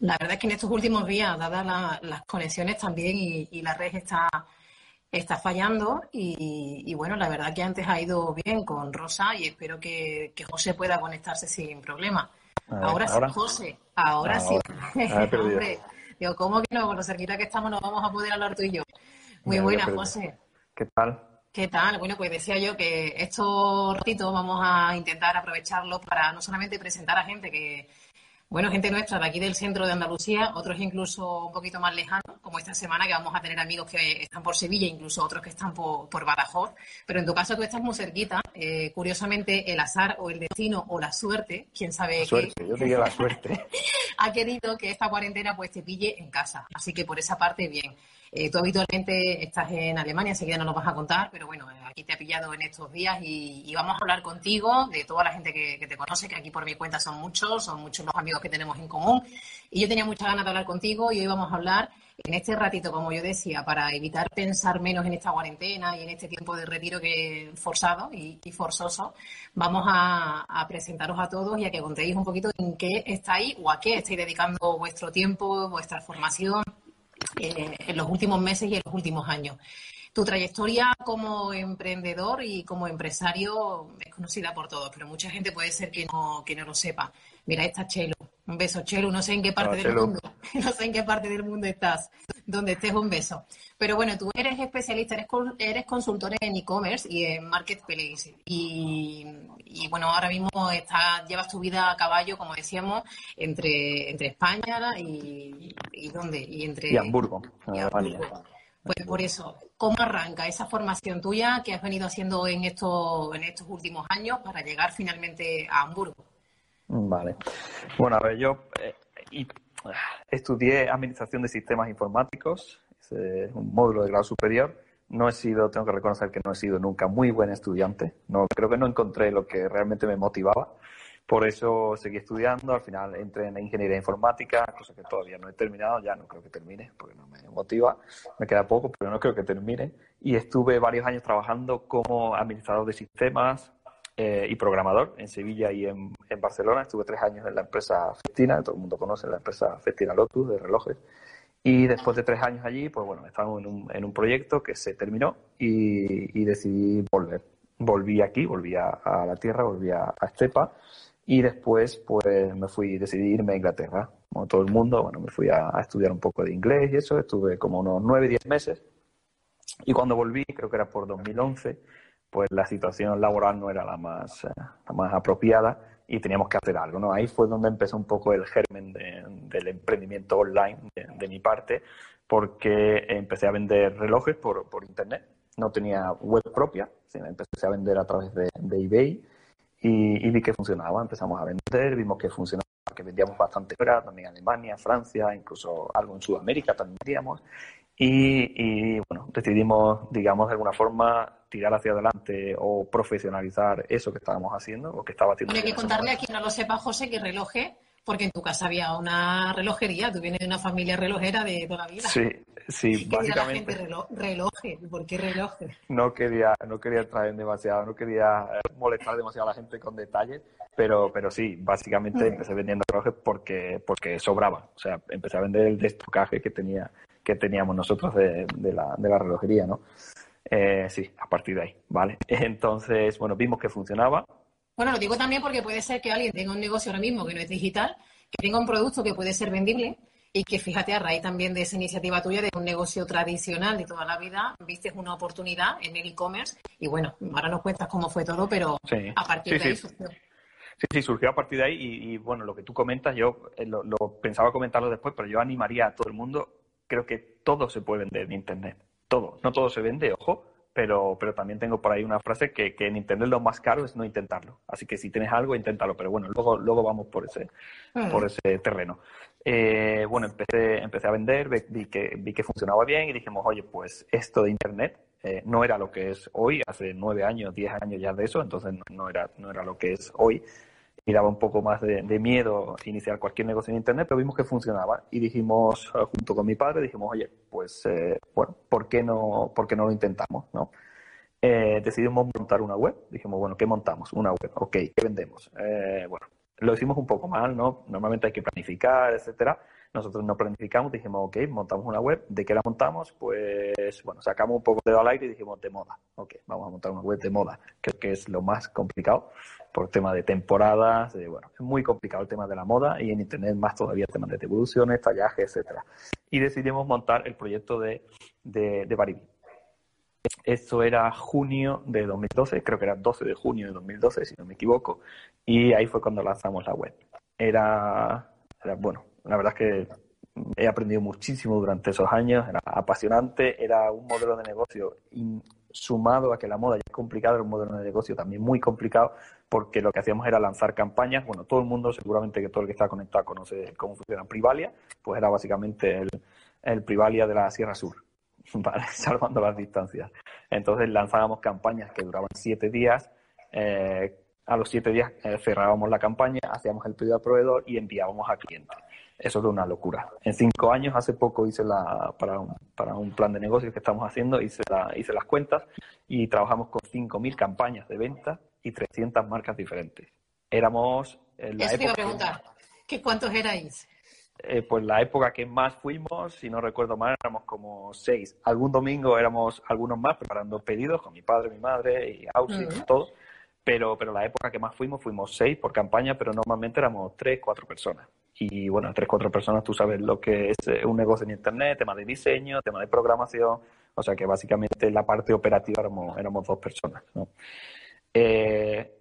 La verdad es que en estos últimos días, dadas la, las conexiones también y, y, la red está, está fallando y, y, bueno, la verdad que antes ha ido bien con Rosa y espero que, que José pueda conectarse sin problema. Ver, ahora, ahora, sí, José, ahora, ahora sí. Hombre, digo, ¿cómo que no? Con lo cerquita que estamos no vamos a poder hablar tú y yo. Muy buena, José. ¿Qué tal? ¿Qué tal? Bueno, pues decía yo que estos ratitos vamos a intentar aprovecharlos para no solamente presentar a gente que, bueno, gente nuestra de aquí del centro de Andalucía, otros incluso un poquito más lejanos, como esta semana que vamos a tener amigos que están por Sevilla, incluso otros que están por, por Badajoz. Pero en tu caso tú estás muy cerquita. Eh, curiosamente, el azar o el destino o la suerte, quién sabe la suerte, yo diría la suerte. ha querido que esta cuarentena pues te pille en casa. Así que por esa parte, bien. Eh, tú habitualmente estás en Alemania, enseguida no nos vas a contar, pero bueno, aquí te ha pillado en estos días y, vamos a hablar contigo de toda la gente que, te conoce, que aquí por mi cuenta son muchos, son muchos los amigos que tenemos en común. Y yo tenía muchas ganas de hablar contigo y hoy vamos a hablar en este ratito, como yo decía, para evitar pensar menos en esta cuarentena y en este tiempo de retiro que forzado y, forzoso, vamos a, presentaros a todos y a que contéis un poquito en qué estáis o a qué estáis dedicando vuestro tiempo, vuestra formación eh, en los últimos meses y en los últimos años. Tu trayectoria como emprendedor y como empresario es conocida por todos, pero mucha gente puede ser que no, que no lo sepa. Mira, esta Chelo. Un beso, Chelo. No sé en qué parte Hola, del Chelo. mundo. No sé en qué parte del mundo estás. Donde estés, un beso. Pero bueno, tú eres especialista, eres, eres consultor en e-commerce y en marketplace. Y, y bueno, ahora mismo está, llevas tu vida a caballo, como decíamos, entre, entre España y, y ¿dónde? Y entre Y Hamburgo. y. Hamburgo. Pues por eso, ¿cómo arranca esa formación tuya que has venido haciendo en estos, en estos últimos años para llegar finalmente a Hamburgo? Vale. Bueno, a ver, yo eh, estudié Administración de Sistemas Informáticos, es un módulo de grado superior. No he sido, tengo que reconocer que no he sido nunca muy buen estudiante. No, creo que no encontré lo que realmente me motivaba. Por eso seguí estudiando. Al final entré en Ingeniería Informática, cosa que todavía no he terminado. Ya no creo que termine porque no me motiva. Me queda poco, pero no creo que termine. Y estuve varios años trabajando como administrador de sistemas, eh, y programador en Sevilla y en, en, Barcelona. Estuve tres años en la empresa Festina, todo el mundo conoce la empresa Festina Lotus de relojes. Y después de tres años allí, pues bueno, estábamos en un, en un proyecto que se terminó y, y, decidí volver. Volví aquí, volví a, a la tierra, volví a, a, Estepa y después pues me fui, decidí irme a Inglaterra. Como todo el mundo, bueno, me fui a, a estudiar un poco de inglés y eso. Estuve como unos nueve, diez meses. Y cuando volví, creo que era por 2011, pues la situación laboral no era la más, eh, la más apropiada y teníamos que hacer algo, ¿no? Ahí fue donde empezó un poco el germen de, del emprendimiento online de, mi parte, porque empecé a vender relojes por, por internet, no tenía web propia, sino empecé a vender a través de, eBay y, vi que funcionaba, empezamos a vender, vimos que funcionaba, que vendíamos bastante fuera, también Alemania, Francia, incluso algo en Sudamérica también vendíamos y, y, bueno, decidimos, digamos, de alguna forma tirar hacia adelante o profesionalizar eso que estábamos haciendo o que estaba haciendo. Hay que contarle a quien no lo sepa, José, que reloje, porque en tu casa había una relojería, tú vienes de una familia relojera de toda la vida. Sí, sí, ¿Qué básicamente. La gente, reloj, reloje, ¿por qué reloje? No quería, no quería traer demasiado, no quería molestar demasiado a la gente con detalles, pero, pero sí, básicamente mm. empecé vendiendo relojes porque, porque sobraba. O sea, empecé a vender el destocaje que tenía que teníamos nosotros de, de, la, de la relojería, ¿no? Eh, sí, a partir de ahí, ¿vale? Entonces, bueno, vimos que funcionaba. Bueno, lo digo también porque puede ser que alguien tenga un negocio ahora mismo que no es digital, que tenga un producto que puede ser vendible y que fíjate, a raíz también de esa iniciativa tuya de un negocio tradicional de toda la vida, viste una oportunidad en el e-commerce y bueno, ahora nos cuentas cómo fue todo, pero sí. a partir sí, de ahí sí. surgió. Sí, sí, surgió a partir de ahí y, y bueno, lo que tú comentas, yo eh, lo, lo, pensaba comentarlo después, pero yo animaría a todo el mundo, creo que todo se puede vender en Internet, todo, no todo se vende, ojo, pero, pero también tengo por ahí una frase que, que en Internet lo más caro es no intentarlo. Así que si tienes algo, inténtalo, pero bueno, luego, luego vamos por ese, por ese terreno. Eh, bueno, empecé, empecé a vender, ve- vi que, vi que funcionaba bien y dijimos, oye, pues esto de Internet eh, no era lo que es hoy, hace nueve años, diez años ya de eso, entonces no, no era, no era lo que es hoy. Y daba un poco más de, miedo iniciar cualquier negocio en Internet, pero vimos que funcionaba y dijimos, eh, junto con mi padre, dijimos, oye, pues, eh, bueno, ¿por qué no, por qué no lo intentamos? ¿no? Eh, decidimos montar una web. Dijimos, bueno, ¿qué montamos? Una web. Ok, ¿qué vendemos? Eh, bueno, lo hicimos un poco mal, ¿no? Normalmente hay que planificar, etcétera. Nosotros no planificamos, dijimos, ok, montamos una web. ¿De qué la montamos? Pues, bueno, sacamos un poco de al aire y dijimos, de moda. Ok, vamos a montar una web de moda. Creo que es lo más complicado por tema de temporadas, de, bueno, es muy complicado el tema de la moda y en Internet más todavía el tema de devoluciones, tallaje, etcétera. Y decidimos montar el proyecto de, de, de Baribi. Esto era junio de 2012, creo que era 12 de junio de 2012, si no me equivoco, y ahí fue cuando lanzamos la web. Era bueno, la verdad es que he aprendido muchísimo durante esos años, era apasionante, era un modelo de negocio sumado a que la moda ya es complicada, era un modelo de negocio también muy complicado, porque lo que hacíamos era lanzar campañas, bueno, todo el mundo, seguramente que todo el que está conectado conoce cómo funciona Privalia, pues era básicamente el, el Privalia de la Sierra Sur. ¿vale? salvando las distancias. Entonces lanzábamos campañas que duraban siete días. eh, a los siete días eh, cerrábamos la campaña, hacíamos el pedido al proveedor y enviábamos al cliente. Eso era una locura. En cinco años, hace poco hice la, para un, para un plan de negocios que estamos haciendo, hice, la, hice las cuentas y trabajamos con 5.000 campañas de venta y 300 marcas diferentes. Éramos en la Eso te iba a época- preguntar. ¿Qué cuántos erais? eh, pues la época que más fuimos, si no recuerdo mal, éramos como seis. Algún domingo éramos algunos más preparando pedidos con mi padre, mi madre y Ausi, Ujú. todo. Pero, pero la época que más fuimos, fuimos seis por campaña, pero normalmente éramos tres, cuatro personas. Y bueno, tres, cuatro personas, tú sabes lo que es eh, un negocio en Internet, tema de diseño, tema de programación. O sea que básicamente la parte operativa éramos, éramos dos personas. ¿no? Eh,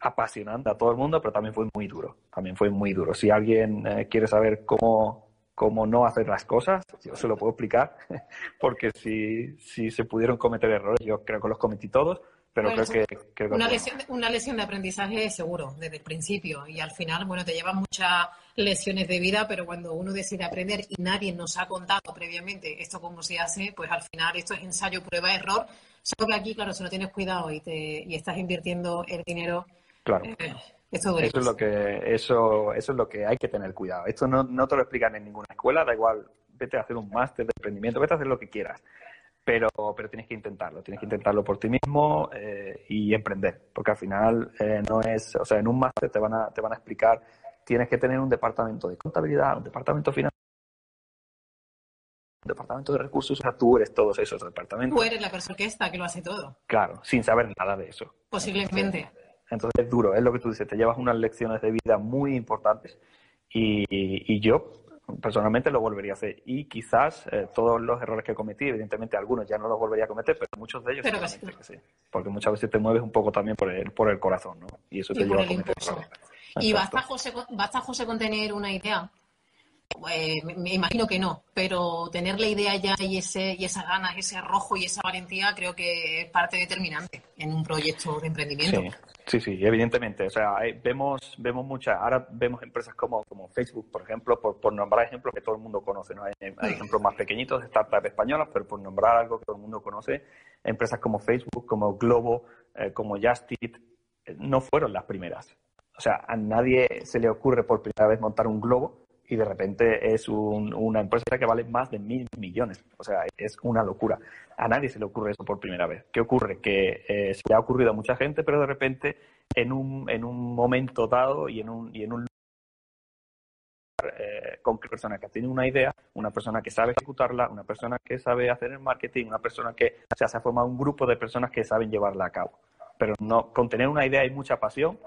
apasionante a todo el mundo, pero también fue muy duro. También fue muy duro. Si alguien eh, quiere saber cómo, cómo no hacer las cosas, yo se lo puedo explicar, porque si, si se pudieron cometer errores, yo creo que los cometí todos, pero Bueno, creo que... creo Una lesión, una lesión de aprendizaje seguro, desde el principio. Y al final, bueno, te llevas muchas lesiones de vida, pero cuando uno decide aprender y nadie nos ha contado previamente esto cómo se hace, pues al final esto es ensayo, prueba, error. Solo que aquí, claro, si no tienes cuidado y, te, y estás invirtiendo el dinero, claro. eh. Eso es lo que eso eso es lo que hay que tener cuidado. Esto no, no te lo explican en ninguna escuela, da igual, vete a hacer un máster de emprendimiento, vete a hacer lo que quieras. Pero, pero tienes que intentarlo, tienes que intentarlo por ti mismo eh, y emprender, porque al final eh, no es, o sea, en un máster te van a te van a explicar, tienes que tener un departamento de contabilidad, un departamento financiero, un departamento de recursos, o sea, tú eres todos esos departamentos, Tú eres la persona que está, que lo hace todo, claro, sin saber nada de eso. posiblemente. Entonces es duro, es lo que tú dices, te llevas unas lecciones de vida muy importantes y, y yo personalmente lo volvería a hacer. Y quizás eh, todos los errores que cometí, evidentemente algunos ya no los volvería a cometer, pero muchos de ellos Pero que sí. Porque muchas veces te mueves un poco también por el, por el corazón, ¿no? Y eso te Y lleva a cometer errores. ¿Y basta José, con- basta, José, con tener una idea? Eh, me, imagino que no, pero tener la idea ya y, ese, y esa ganas, ese arrojo y esa valentía creo que es parte determinante en un proyecto de emprendimiento. Sí, sí, sí, evidentemente. O sea, vemos, vemos muchas, ahora vemos empresas como, como Facebook, por ejemplo, por, por nombrar ejemplos que todo el mundo conoce, ¿no? Hay, hay ejemplos más pequeñitos de startups españolas, pero por nombrar algo que todo el mundo conoce, empresas como Facebook, como Globo, eh, como Justit, eh, no fueron las primeras. O sea, a nadie se le ocurre por primera vez montar un globo y de repente es un- una empresa que vale más de mil millones. O sea, es una locura. A nadie se le ocurre eso por primera vez. ¿Qué ocurre? Que eh, se le ha ocurrido a mucha gente, pero de repente en un, en un momento dado y en un, y en un eh, con una persona que tiene una idea, una persona que sabe ejecutarla, una persona que sabe hacer el marketing, una persona que o sea, se ha formado un grupo de personas que saben llevarla a cabo. Pero no, con tener una idea y mucha pasión,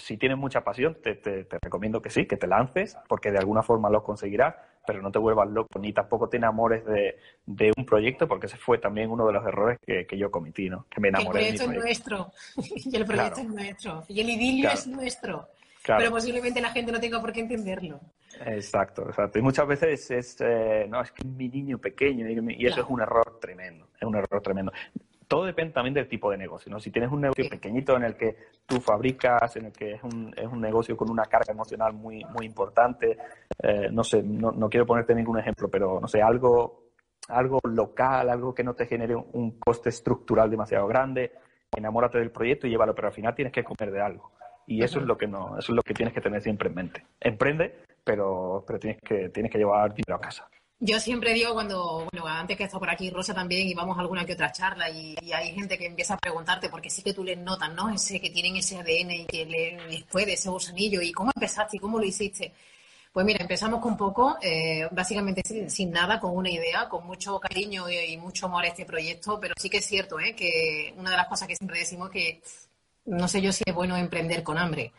si tienes mucha pasión, te, te- te recomiendo que sí, que te lances, porque de alguna forma lo conseguirás, pero no te vuelvas loco, ni tampoco te enamores de, de un proyecto, porque ese fue también uno de los errores que, que yo cometí, ¿no? Que me Que el enamoré de mi proyecto es proyecto. nuestro y el proyecto Claro. es nuestro y el idilio Claro. es nuestro. Claro. Pero posiblemente la gente no tenga por qué entenderlo. Exacto, exacto. Y muchas veces es, eh, no, es que es mi niño pequeño y, eso es un error tremendo, es un error tremendo. Todo depende también del tipo de negocio, ¿no? Si tienes un negocio pequeñito en el que tú fabricas, en el que es un, es un negocio con una carga emocional muy, muy importante, eh, no sé, no, no quiero ponerte ningún ejemplo, pero no sé, algo, algo local, algo que no te genere un coste estructural demasiado grande, enamórate del proyecto y llévalo, pero al final tienes que comer de algo. Y eso es lo que no, eso es lo que tienes que tener siempre en mente. Emprende, pero, pero tienes que, tienes que llevar dinero a casa. Yo siempre digo cuando, bueno, antes que está por aquí Rosa también y vamos a alguna que otra charla y, hay gente que empieza a preguntarte porque sí que tú les notas, ¿no? Ese que tienen ese ADN y que les puede ese gusanillo y cómo empezaste y cómo lo hiciste. Pues mira, empezamos con poco, eh, básicamente sin, nada, con una idea, con mucho cariño y, mucho amor a este proyecto, pero sí que es cierto ¿eh? que una de las cosas que siempre decimos que no sé yo si es bueno emprender con hambre.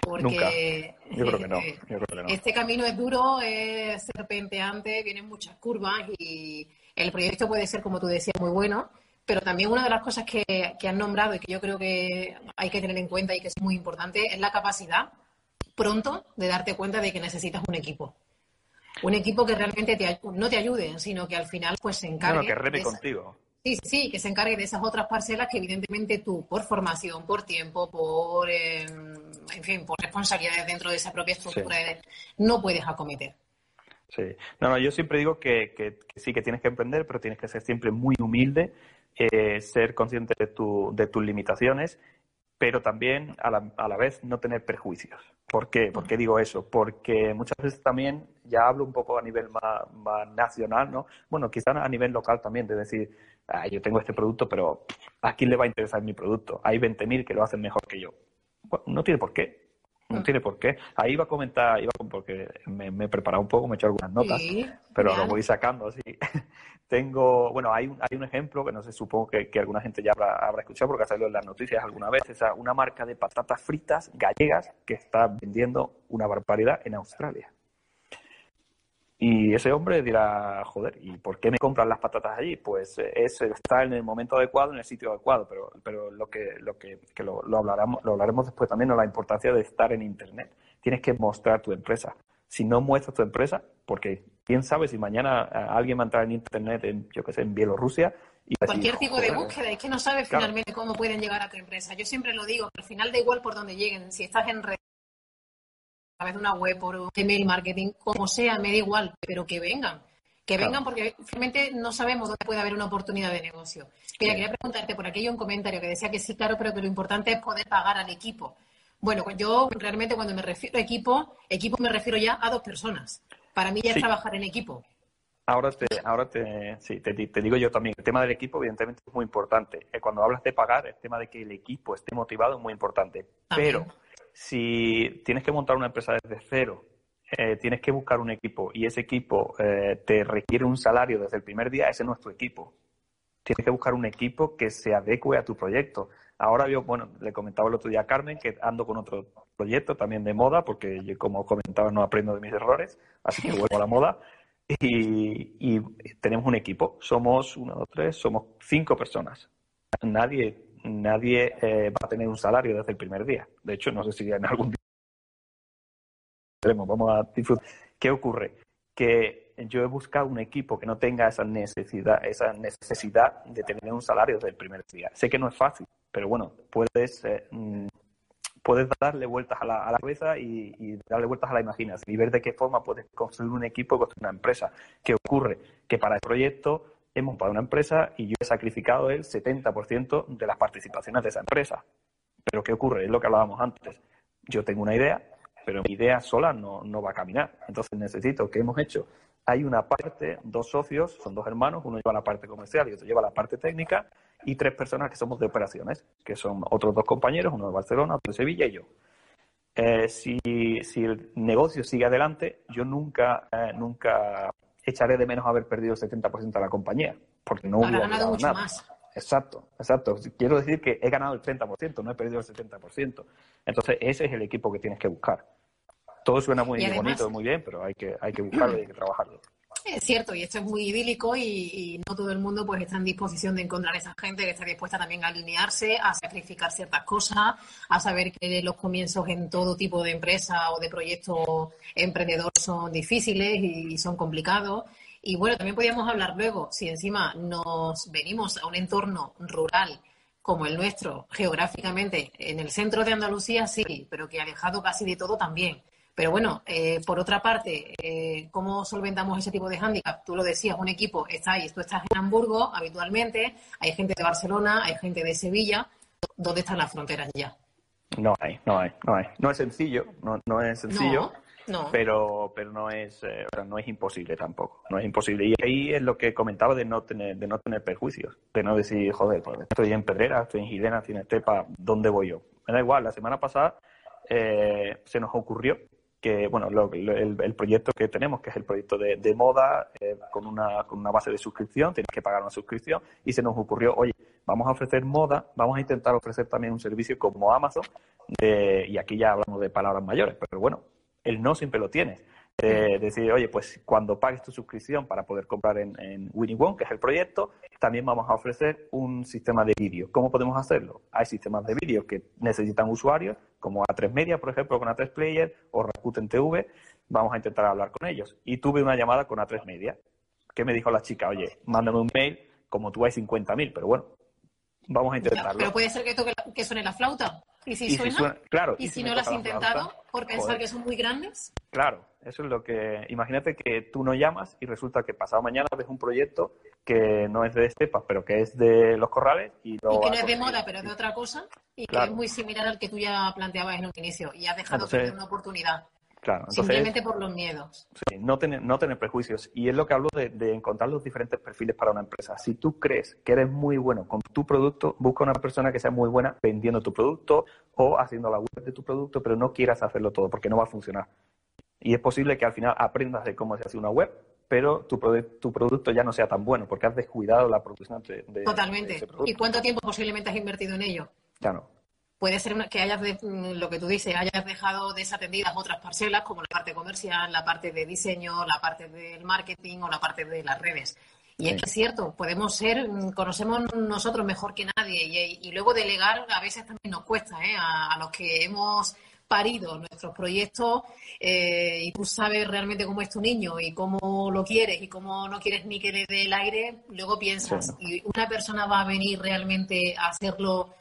Porque Yo creo que no. este camino es duro, es serpenteante, vienen muchas curvas y el proyecto puede ser, como tú decías, muy bueno. Pero también una de las cosas que, que han nombrado y que yo creo que hay que tener en cuenta y que es muy importante es la capacidad pronto de darte cuenta de que necesitas un equipo. Un equipo que realmente te, no te ayude, sino que al final pues se encargue. que reme contigo. Sí, sí, que se encargue de esas otras parcelas que evidentemente tú, por formación, por tiempo, por, eh, en fin, por responsabilidades dentro de esa propia estructura, no puedes acometer. Sí, no, no, yo siempre digo que, que, sí que tienes que emprender, pero tienes que ser siempre muy humilde, eh, ser consciente de, tu, de tus limitaciones, pero también a la, a la vez no tener prejuicios. ¿Por qué? ¿Por qué digo eso? Porque muchas veces también, ya hablo un poco a nivel más, más nacional, ¿no? Bueno, quizás a nivel local también, de decir, ah, yo tengo este producto, pero ¿a quién le va a interesar mi producto? Hay 20.000 que lo hacen mejor que yo. no tiene por qué. No mm. tiene por qué. Ahí iba a comentar, iba porque me, he preparado un poco, me he hecho algunas notas, pero lo voy sacando así. Tengo, bueno, hay un, hay un ejemplo que no sé, supongo que, alguna gente ya habrá, habrá, escuchado porque ha salido en las noticias alguna vez, es una marca de patatas fritas gallegas que está vendiendo una barbaridad en Australia. Y ese hombre dirá, joder, ¿y por qué me compran las patatas allí? Pues eh, es está en el momento adecuado, en el sitio adecuado, pero, pero lo que, lo que, que lo, lo, hablaremos, lo hablaremos después también, ¿no? la importancia de estar en Internet. Tienes que mostrar tu empresa. Si no muestras tu empresa, porque quién sabe si mañana eh, alguien va a entrar en Internet, en, yo qué sé, en Bielorrusia, y Cualquier tipo de búsqueda, es que no sabes finalmente cómo pueden llegar a tu empresa. Yo siempre lo digo, al final da igual por dónde lleguen. Si estás en red través de una web, por email marketing, como sea, me da igual, pero que vengan. Que vengan porque realmente no sabemos dónde puede haber una oportunidad de negocio. Mira, quería preguntarte por hay un comentario que decía que sí, claro, pero que lo importante es poder pagar al equipo. Bueno, pues yo realmente cuando me refiero a equipo, equipo me refiero ya a dos personas. Para mí ya es trabajar en equipo. Ahora te, ahora te, sí, te, digo yo también, el tema del equipo evidentemente es muy importante. Eh, cuando hablas de pagar, el tema de que el equipo esté motivado es muy importante. Pero si tienes que montar una empresa desde cero, eh, tienes que buscar un equipo y ese equipo eh, te requiere un salario desde el primer día, ese no es tu equipo. Tienes que buscar un equipo que se adecue a tu proyecto. Ahora yo, bueno, le comentaba el otro día a Carmen que ando con otro proyecto también de moda, porque yo, como comentaba, no aprendo de mis errores, así que vuelvo a la moda. Y, y tenemos un equipo. Somos uno, dos, tres, somos cinco personas. Nadie nadie eh, va a tener un salario desde el primer día. De hecho, no sé si en algún día vamos a disfrutar. ¿Qué ocurre? Que yo he buscado un equipo que no tenga esa necesidad, esa necesidad de tener un salario desde el primer día. Sé que no es fácil, pero bueno, puedes, eh, mm, puedes darle vueltas a la, cabeza y, y, darle vueltas a la imaginación y ver de qué forma puedes construir un equipo, construir una empresa. ¿Qué ocurre? Que para el proyecto hemos para una empresa y yo he sacrificado el 70% de las participaciones de esa empresa. Pero ¿qué ocurre? Es lo que hablábamos antes. Yo tengo una idea, pero mi idea sola no, no va a caminar. Entonces necesito, ¿qué hemos hecho? Hay una parte, dos socios, son dos hermanos, uno lleva la parte comercial y otro lleva la parte técnica, y tres personas que somos de operaciones, que son otros dos compañeros, uno de Barcelona, otro de Sevilla y yo. Eh, si, si, el negocio sigue adelante, yo nunca, eh, nunca echaré de menos haber perdido el 70% de la compañía, porque no hubiera ganado mucho nada. más. Exacto, exacto. Quiero decir que he ganado el 30%, no he perdido el 70%. Entonces, ese es el equipo que tienes que buscar. Todo suena muy bonito, muy bien, pero hay que, hay que buscarlo y hay que trabajarlo. Es cierto, y esto es muy idílico y, no todo el mundo pues está en disposición de encontrar esa gente que está dispuesta también a alinearse, a sacrificar ciertas cosas, a saber que los comienzos en todo tipo de empresa o de proyecto emprendedor son difíciles y son complicados. Y bueno, también podríamos hablar luego, si encima nos venimos a un entorno rural como el nuestro, geográficamente, en el centro de Andalucía sí, pero que alejado casi de todo también. Pero bueno, eh, por otra parte, eh, ¿cómo solventamos ese tipo de hándicap? Tú lo decías, un equipo está ahí, tú estás en Hamburgo habitualmente, hay gente de Barcelona, hay gente de Sevilla. ¿Dónde están las fronteras ya? No hay, no hay, no hay. No es sencillo, no, no es sencillo. No. Pero, pero no es eh, no es imposible tampoco. No es imposible. Y ahí es lo que comentaba de no tener, de no tener perjuicios. De no decir, joder, pues estoy en Pedrera, estoy en Gilena, estoy en Estepa, ¿dónde voy yo? Me da igual, la semana pasada eh, se nos ocurrió que, bueno, el, proyecto que tenemos, que es el proyecto de, moda, eh, con, una, con una base de suscripción, tienes que pagar una suscripción, y se nos ocurrió, oye, vamos a ofrecer moda, vamos a intentar ofrecer también un servicio como Amazon, y aquí ya hablamos de palabras mayores, pero bueno, el no siempre lo tienes. Eh, decir, oye, pues cuando pagues tu suscripción para poder comprar en, en Winnie One, que es el proyecto, también vamos a ofrecer un sistema de vídeo. ¿Cómo podemos hacerlo? Hay sistemas de vídeo que necesitan usuarios, como A3 Media, por ejemplo, con A3 Player o Rakuten TV. Vamos a intentar hablar con ellos. Y tuve una llamada con A3 Media, que me dijo la chica, oye, mándame un mail, como tú hay 50.000, pero bueno, vamos a intentarlo. Pero puede ser que, toque que suene la flauta. ¿Y si, suena? Claro. ¿Y, si, no lo has intentado por pensar que son muy grandes? Claro, eso es lo que... Imagínate que tú no llamas y resulta que pasado mañana ves un proyecto que no es de Estepas, pero que es de Los Corrales. Y, que no es de moda, pero de otra cosa, y que es muy similar al que tú ya planteabas en un inicio, y has dejado de una oportunidad. Claro, Simplemente por los miedos. Sí, no tener, no tener prejuicios. Y es lo que hablo de, encontrar los diferentes perfiles para una empresa. Si tú crees que eres muy bueno con tu producto, busca una persona que sea muy buena vendiendo tu producto o haciendo la web de tu producto, pero no quieras hacerlo todo porque no va a funcionar. Y es posible que al final aprendas de cómo se hace una web, pero tu, tu producto ya no sea tan bueno porque has descuidado la producción de, Totalmente. ¿Y cuánto tiempo posiblemente has invertido en ello? Ya no puede ser que hayas, mm, lo que tú dices, hayas dejado desatendidas otras parcelas como la parte comercial, la parte de diseño, la parte del marketing o la parte de las redes. Y es que es cierto, podemos ser, mm, conocemos nosotros mejor que nadie y, luego delegar a veces también nos cuesta, ¿eh? a, los que hemos parido nuestros proyectos eh, y tú sabes realmente cómo es tu niño y cómo lo quieres y cómo no quieres ni que le dé el aire, luego piensas, ¿y una persona va a venir realmente a hacerlo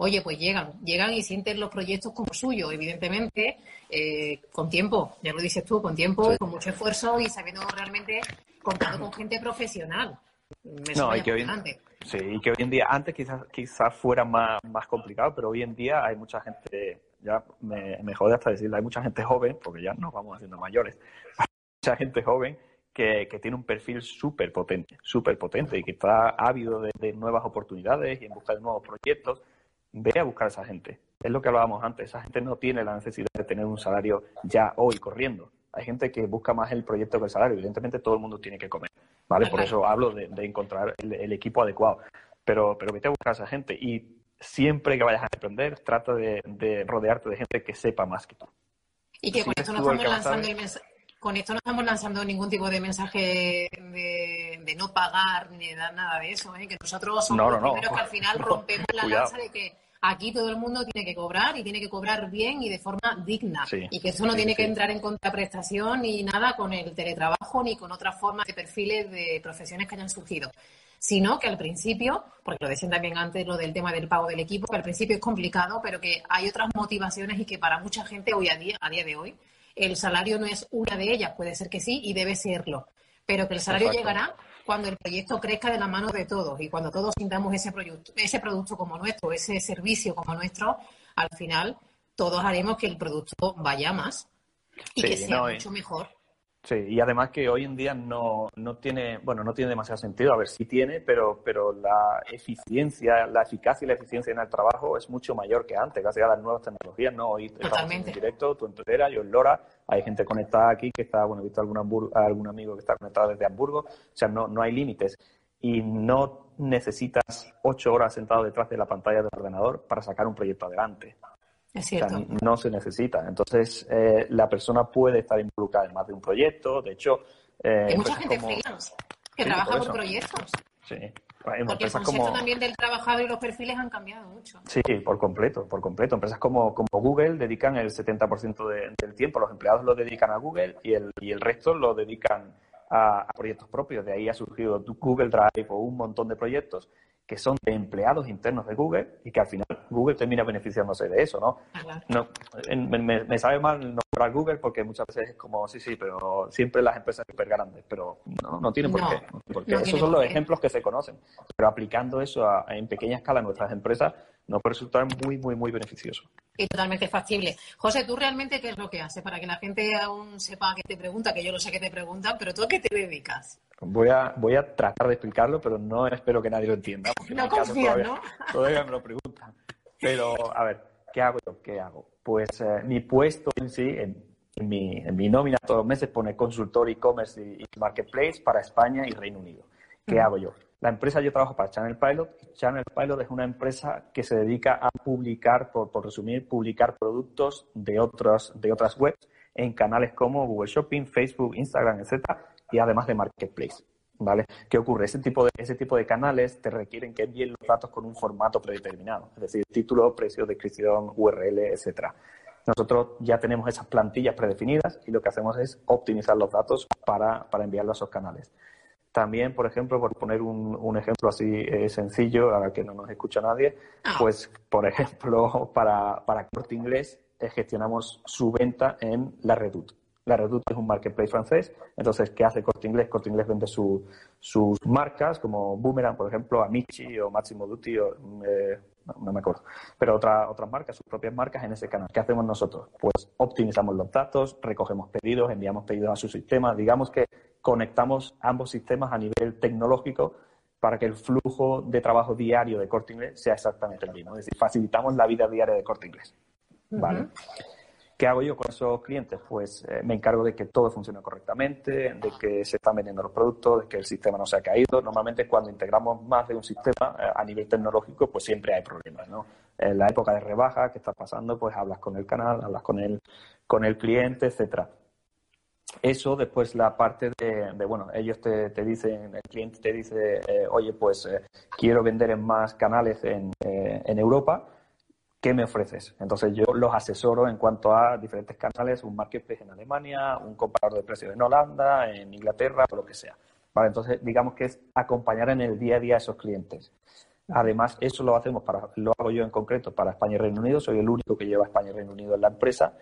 oye, pues llegan, llegan y sienten los proyectos como suyos, evidentemente, eh, con tiempo, ya lo dices tú, con tiempo, con mucho esfuerzo y sabiendo realmente contando con gente profesional. no, y que, hoy, sí, y que hoy en día, antes quizás, quizás fuera más, más complicado, pero hoy en día hay mucha gente, ya me, me jode hasta decirlo, hay mucha gente joven, porque ya nos vamos haciendo mayores, mucha gente joven que, que, tiene un perfil súper potente, súper potente y que está ávido de, de, nuevas oportunidades y en busca de nuevos proyectos ve a buscar a esa gente. Es lo que hablábamos antes, esa gente no tiene la necesidad de tener un salario ya hoy corriendo. Hay gente que busca más el proyecto que el salario. Evidentemente todo el mundo tiene que comer, ¿vale? Por eso hablo de, encontrar el, equipo adecuado. Pero, pero vete a buscar a esa gente y siempre que vayas a emprender, trata de, rodearte de gente que sepa más que tú. Y que con esto, no estamos lanzando con esto no estamos lanzando ningún tipo de mensaje de, no pagar ni de nada de eso, ¿eh? que nosotros somos los primeros que al final rompemos la lanza de que aquí todo el mundo tiene que cobrar y tiene que cobrar bien y de forma digna. y que eso no tiene que entrar en contraprestación ni nada con el teletrabajo ni con otras formas de perfiles de profesiones que hayan surgido. Sino que al principio, porque lo decían también antes lo del tema del pago del equipo, que al principio es complicado, pero que hay otras motivaciones y que para mucha gente hoy a día, a día de hoy, el salario no es una de ellas, puede ser que sí y debe serlo, pero que el salario llegará cuando el proyecto crezca de la mano de todos y cuando todos sintamos ese producto, ese producto como nuestro, ese servicio como nuestro, al final todos haremos que el producto vaya más y que sea mucho mejor. Sí, y además que hoy en día no, no tiene, bueno, no tiene demasiado sentido, a ver si tiene, pero, pero la eficiencia, la eficacia y la eficiencia en el trabajo es mucho mayor que antes, gracias a las nuevas tecnologías, ¿no? Hoy Totalmente. en directo, tú en Twitter, yo en Lora, hay gente conectada aquí que está, bueno, he visto algún, algún amigo que está conectado desde Hamburgo, o sea, no, no hay límites. Y no necesitas ocho horas sentado detrás de la pantalla del ordenador para sacar un proyecto adelante. Es cierto. no se necesita. Entonces, eh, la persona puede estar involucrada en más de un proyecto. De hecho, Hay mucha gente freelance que trabaja por, proyectos. Sí. Porque el concepto también del trabajador y los perfiles han cambiado mucho. Sí, por completo, por completo. Empresas como, como Google dedican el 70% del tiempo, los empleados lo dedican a Google y el, y el resto lo dedican a, proyectos propios. De ahí ha surgido Google Drive o un montón de proyectos que son de empleados internos de Google y que al final Google termina beneficiándose de eso, ¿no? no me, sabe mal nombrar Google porque muchas veces es como, sí, sí, pero siempre las empresas súper grandes, pero no, no tiene por qué. Porque esos son los ejemplos que se conocen. Pero aplicando eso en pequeña escala a nuestras empresas nos puede resultar muy, muy, muy beneficioso. Y totalmente factible. José, ¿tú realmente qué es lo que haces? Para que la gente aún sepa que te pregunta, que yo lo sé que te preguntan, pero ¿tú a qué te dedicas? Voy a, voy a tratar de explicarlo, pero no espero que nadie lo entienda. No confío, ¿no? Todavía me lo preguntan. Pero, a ver, ¿qué hago yo? ¿Qué hago? Pues eh, mi puesto en sí, en, mi, en mi nómina todos los meses pone consultor e-commerce y, marketplace para España y Reino Unido. ¿Qué hago yo? La empresa, yo trabajo para Channel Pilot. Channel Pilot es una empresa que se dedica a publicar, por, resumir, publicar productos de, otras de otras webs en canales como Google Shopping, Facebook, Instagram, etcétera, y además de Marketplace. ¿Vale? ¿Qué ocurre? Ese tipo, de, de canales te requieren que envíen los datos con un formato predeterminado, es decir, título, precio, descripción, URL, etcétera. Nosotros ya tenemos esas plantillas predefinidas y lo que hacemos es optimizar los datos para enviarlos a esos canales. También, por ejemplo, por poner un, un ejemplo así eh, sencillo, a que no nos escucha nadie, ah. pues, por ejemplo, para, para Corte Inglés eh, gestionamos su venta en la Redoute. La Redoute es un marketplace francés, entonces, ¿qué hace Corte Inglés? Corte Inglés vende sus marcas, como Boomerang, por ejemplo, Amici o Massimo Dutti, o, eh, no, me acuerdo, pero otra, otras marcas, sus propias marcas en ese canal. ¿Qué hacemos nosotros? Pues optimizamos los datos, recogemos pedidos, enviamos pedidos a su sistema, digamos que conectamos ambos sistemas a nivel tecnológico para que el flujo de trabajo diario de Corte Inglés sea exactamente el mismo. Es decir, facilitamos la vida diaria de Corte Inglés. ¿Vale? ¿Qué hago yo con esos clientes? Pues eh, me encargo de que todo funcione correctamente, de que se están vendiendo los productos, de que el sistema no se ha caído. Normalmente cuando integramos más de un sistema eh, a nivel tecnológico, pues siempre hay problemas, ¿no? En la época de rebaja que está pasando, pues hablas con el canal, hablas con el, con el cliente, etcétera. Eso después la parte de, bueno, ellos te, te, dicen, el cliente te dice, eh, oye, pues quiero vender en más canales en, en Europa ¿qué me ofreces? Entonces yo los asesoro en cuanto a diferentes canales, un marketplace en Alemania, un comparador de precios en Holanda, en Inglaterra o lo que sea. Vale, entonces digamos que es acompañar en el día a día a esos clientes. Además, eso lo hacemos para, lo hago yo en concreto para España y Reino Unido, soy el único que lleva España y Reino Unido en la empresa.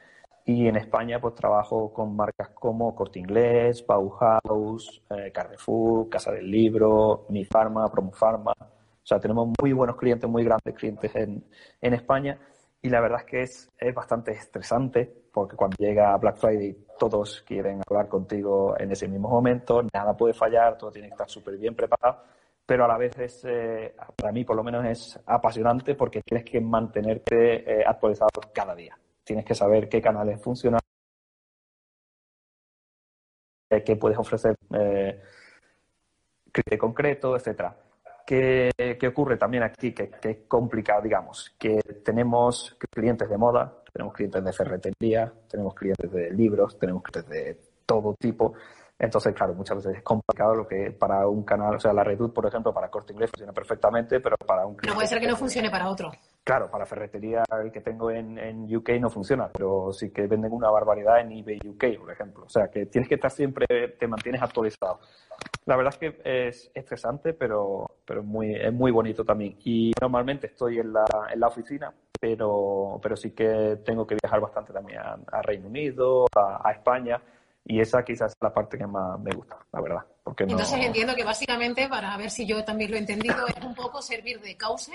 Y en España, pues trabajo con marcas como Corte Inglés, Bauhaus, eh, Carrefour, Casa del Libro, Mi Pharma, Promo Pharma, o sea, tenemos muy buenos clientes, muy grandes clientes en, en España. Y la verdad es que es, es, bastante estresante porque cuando llega Black Friday todos quieren hablar contigo en ese mismo momento, nada puede fallar, todo tiene que estar súper bien preparado, pero a la vez es, eh, para mí por lo menos es apasionante porque tienes que mantenerte eh, actualizado cada día. Tienes que saber qué canales funcionan, eh, qué puedes ofrecer eh, concreto, etcétera. ¿Qué, ocurre también aquí? Que, es complicado, digamos, que tenemos clientes de moda, tenemos clientes de ferretería, tenemos clientes de libros, tenemos clientes de todo tipo. Entonces, claro, muchas veces es complicado lo que para un canal, o sea, la Reduc, por ejemplo, para corte inglés funciona perfectamente, pero para un cliente. No puede ser que no funcione para otro. Claro, para ferretería el que tengo en, en, UK no funciona, pero sí que venden una barbaridad en eBay UK, por ejemplo. O sea, que tienes que estar siempre, te mantienes actualizado. La verdad es que es estresante, pero, pero muy, es muy bonito también. Y normalmente estoy en la, en la oficina, pero, pero sí que tengo que viajar bastante también a, Reino Unido, a, España. Y esa quizás es la parte que más me gusta, la verdad. Porque Entonces entiendo que básicamente, para ver si yo también lo he entendido, es un poco servir de cauce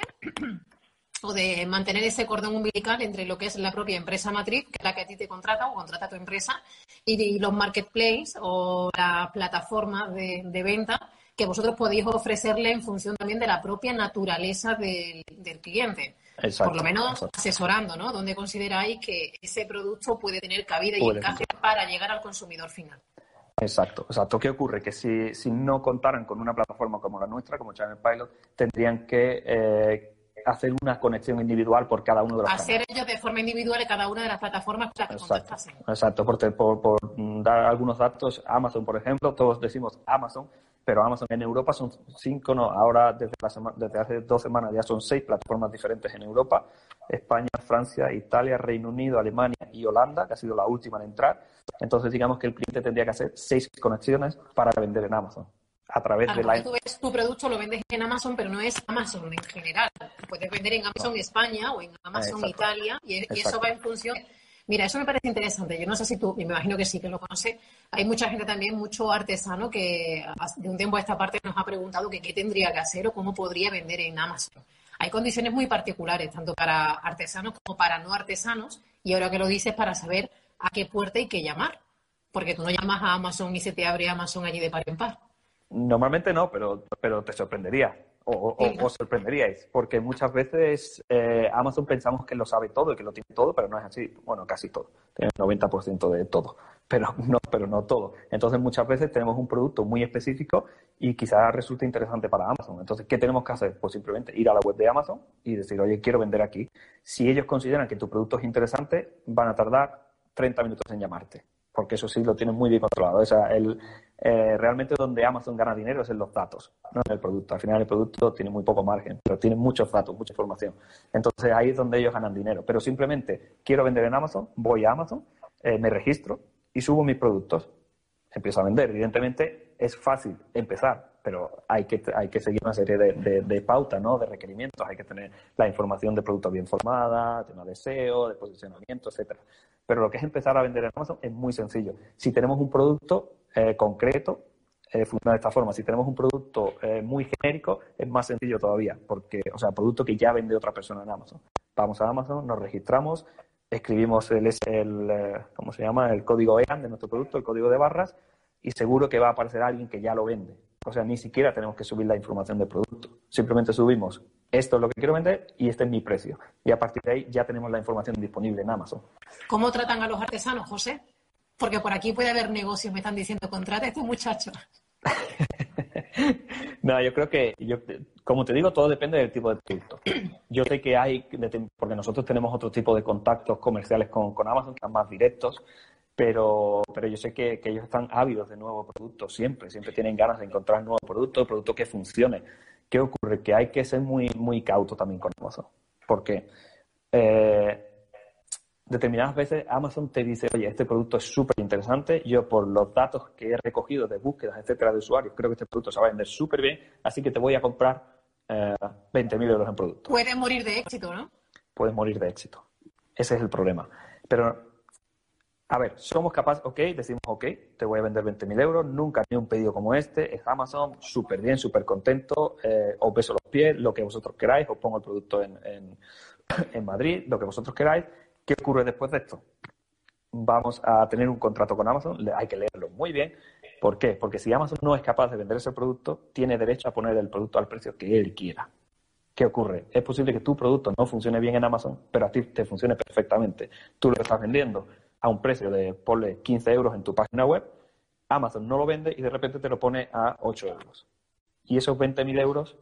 o de mantener ese cordón umbilical entre lo que es la propia empresa matriz, que es la que a ti te contrata o contrata tu empresa, y, los marketplaces o la plataforma de, venta que vosotros podéis ofrecerle en función también de la propia naturaleza del, cliente. Por lo menos asesorando, ¿no? Donde consideráis que ese producto puede tener cabida y encaje para llegar al consumidor final. Exacto, exacto. ¿Qué ocurre? Que si, si, no contaran con una plataforma como la nuestra, como Channel Pilot, tendrían que eh, hacer una conexión individual por cada uno de los Hacer ellos de forma individual en cada una de las plataformas para que Exacto, exacto por, por, dar algunos datos, Amazon, por ejemplo, todos decimos Amazon, pero Amazon en Europa son cinco, no, ahora desde, desde hace dos semanas ya son seis plataformas diferentes en Europa, España, Francia, Italia, Reino Unido, Alemania y Holanda, que ha sido la última en entrar. Entonces digamos que el cliente tendría que hacer seis conexiones para vender en Amazon a través de la... Tú ves tu producto, lo vendes en Amazon, pero no es Amazon en general. Puedes vender en Amazon España o en Amazon Italia y, eso va en función... Mira, eso me parece interesante. Yo no sé si tú, me imagino que sí, que lo conoces. Hay mucha gente también, mucho artesano, que de un tiempo a esta parte nos ha preguntado que qué tendría que hacer o cómo podría vender en Amazon. Hay condiciones muy particulares, tanto para artesanos como para no artesanos, y ahora que lo dices, para saber a qué puerta hay que llamar. Porque tú no llamas a Amazon y se te abre Amazon allí de par en par. Normalmente no, pero, pero te sorprendería. O, os sorprenderíais, porque muchas veces eh, Amazon pensamos que lo sabe todo y que lo tiene todo, pero no es así. Bueno, casi todo. Tiene el 90% de todo, pero no, pero no todo. Entonces, muchas veces tenemos un producto muy específico y quizás resulte interesante para Amazon. Entonces, ¿qué tenemos que hacer? Pues simplemente ir a la web de Amazon y decir, oye, quiero vender aquí. Si ellos consideran que tu producto es interesante, van a tardar 30 minutos en llamarte porque eso sí lo tienen muy bien controlado. O sea, el, eh, realmente donde Amazon gana dinero es en los datos, no en el producto. Al final el producto tiene muy poco margen, pero tiene muchos datos, mucha información. Entonces ahí es donde ellos ganan dinero. Pero simplemente quiero vender en Amazon, voy a Amazon, eh, me registro y subo mis productos. Empiezo a vender. Evidentemente es fácil empezar, pero hay que, hay que seguir una serie de, de, pautas, ¿no? de requerimientos. Hay que tener la información de producto bien formada, tema de SEO, de posicionamiento, etcétera. Pero lo que es empezar a vender en Amazon es muy sencillo. Si tenemos un producto eh, concreto, eh, funciona de esta forma. Si tenemos un producto eh, muy genérico, es más sencillo todavía, porque, o sea, producto que ya vende otra persona en Amazon. Vamos a Amazon, nos registramos, escribimos el, el ¿cómo se llama? El código EAN de nuestro producto, el código de barras, y seguro que va a aparecer alguien que ya lo vende. O sea, ni siquiera tenemos que subir la información del producto. Simplemente subimos esto es lo que quiero vender y este es mi precio. Y a partir de ahí ya tenemos la información disponible en Amazon. ¿Cómo tratan a los artesanos, José? Porque por aquí puede haber negocios, me están diciendo, contrata a este muchacho. no, yo creo que, yo, como te digo, todo depende del tipo de producto. Yo sé que hay, porque nosotros tenemos otro tipo de contactos comerciales con, Amazon, que son más directos, pero, pero yo sé que, que, ellos están ávidos de nuevos productos siempre, siempre tienen ganas de encontrar nuevos productos, productos que funcionen. ¿Qué ocurre? Que hay que ser muy, muy cauto también con Amazon. Porque eh, determinadas veces Amazon te dice, oye, este producto es súper interesante, yo por los datos que he recogido de búsquedas, etcétera, de usuarios, creo que este producto se va a vender súper bien, así que te voy a comprar eh, 20.000 euros en producto. Puedes morir de éxito, ¿no? Puedes morir de éxito. Ese es el problema. Pero a ver, somos capaces, ok, decimos, ok, te voy a vender 20.000 euros, nunca ni un pedido como este, es Amazon, súper bien, súper contento, eh, os beso los pies, lo que vosotros queráis, os pongo el producto en, en, Madrid, lo que vosotros queráis. ¿Qué ocurre después de esto? Vamos a tener un contrato con Amazon, hay que leerlo muy bien. ¿Por qué? Porque si Amazon no es capaz de vender ese producto, tiene derecho a poner el producto al precio que él quiera. ¿Qué ocurre? Es posible que tu producto no funcione bien en Amazon, pero a ti te funcione perfectamente. Tú lo estás vendiendo a un precio de, ponle 15 euros en tu página web, Amazon no lo vende y de repente te lo pone a 8 euros. Y esos 20.000 euros,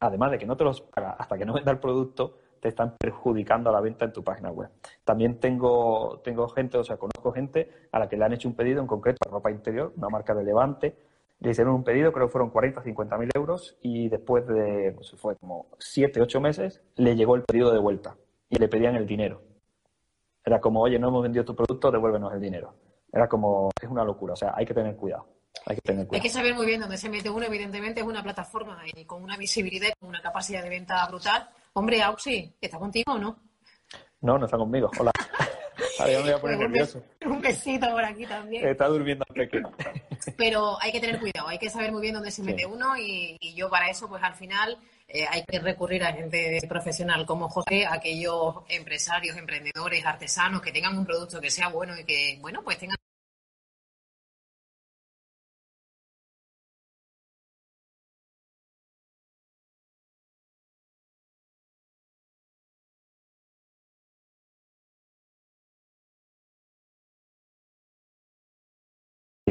además de que no te los paga hasta que no venda el producto, te están perjudicando a la venta en tu página web. También tengo, tengo gente, o sea, conozco gente a la que le han hecho un pedido en concreto a ropa interior, una marca de Levante, le hicieron un pedido, creo que fueron 40, 50 mil euros, y después de, pues fue como 7, 8 meses, le llegó el pedido de vuelta y le pedían el dinero. Era como, oye, no hemos vendido tu producto, devuélvenos el dinero. Era como, es una locura, o sea, hay que tener cuidado. Hay que, tener cuidado. hay que saber muy bien dónde se mete uno, evidentemente es una plataforma y con una visibilidad y con una capacidad de venta brutal. Hombre, Auxi, ¿está contigo o no? No, no está conmigo. Hola. Ahora me voy a poner nervioso. Un besito por aquí también. Está durmiendo aquí. Pero hay que tener cuidado, hay que saber muy bien dónde se mete uno y, y, yo para eso, pues al final eh, hay que recurrir a gente profesional como José, aquellos empresarios, emprendedores, artesanos que tengan un producto que sea bueno y que, bueno, pues tengan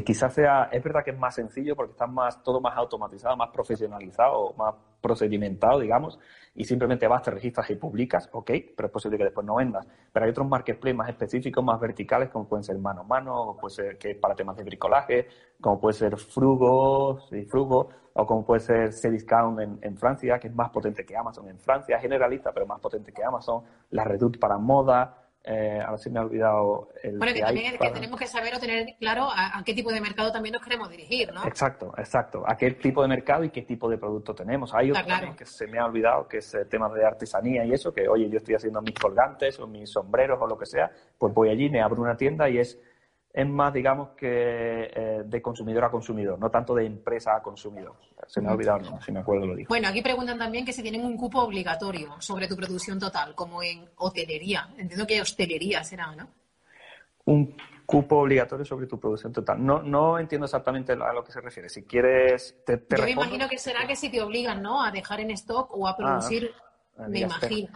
quizás sea, es verdad que es más sencillo porque está más, todo más automatizado, más profesionalizado, más procedimentado, digamos, y simplemente vas, te registras y publicas, ok, pero es posible que después no vendas. Pero hay otros marketplaces más específicos, más verticales, como pueden ser mano a mano, o puede ser que es para temas de bricolaje, como puede ser Frugo, sí, Frugo, o como puede ser Cdiscount en, en Francia, que es más potente que Amazon en Francia, generalista, pero más potente que Amazon, la Reduct para moda, eh, a ver si me ha olvidado el. Bueno, que, también es que tenemos que saber o tener claro a, qué tipo de mercado también nos queremos dirigir, ¿no? Exacto, exacto. A qué tipo de mercado y qué tipo de producto tenemos. Hay otro que se me ha olvidado, que es el tema de artesanía y eso, que oye, yo estoy haciendo mis colgantes o mis sombreros o lo que sea, pues voy allí, me abro una tienda y es es más, digamos, que eh, de consumidor a consumidor, no tanto de empresa a consumidor. Se me ha olvidado, no, si me acuerdo lo dijo. Bueno, aquí preguntan también que si tienen un cupo obligatorio sobre tu producción total, como en hotelería. Entiendo que hostelería será, ¿no? Un cupo obligatorio sobre tu producción total. No, no entiendo exactamente a lo que se refiere. Si quieres, te, Yo me imagino que será que si te obligan, ¿no? A dejar en stock o a ah, producir, me imagino.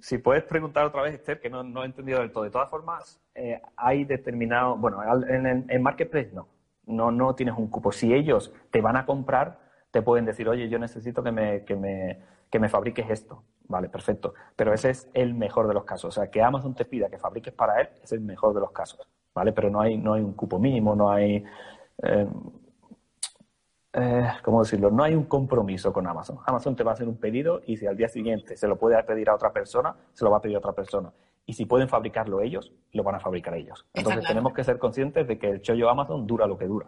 Si puedes preguntar otra vez, Esther, que no, he entendido del todo. De todas formas, eh, hay determinado, bueno, en, en, Marketplace no, no, no tienes un cupo. Si ellos te van a comprar, te pueden decir, oye, yo necesito que me, que me, que me fabriques esto. Vale, perfecto. Pero ese es el mejor de los casos. O sea, que Amazon te pida que fabriques para él es el mejor de los casos. ¿Vale? Pero no hay, no hay un cupo mínimo, no hay. Eh, eh, ¿cómo decirlo? No hay un compromiso con Amazon. Amazon te va a hacer un pedido y si al día siguiente se lo puede pedir a otra persona, se lo va a pedir a otra persona. Y si pueden fabricarlo ellos, lo van a fabricar ellos. Entonces tenemos que ser conscientes de que el chollo Amazon dura lo que dura.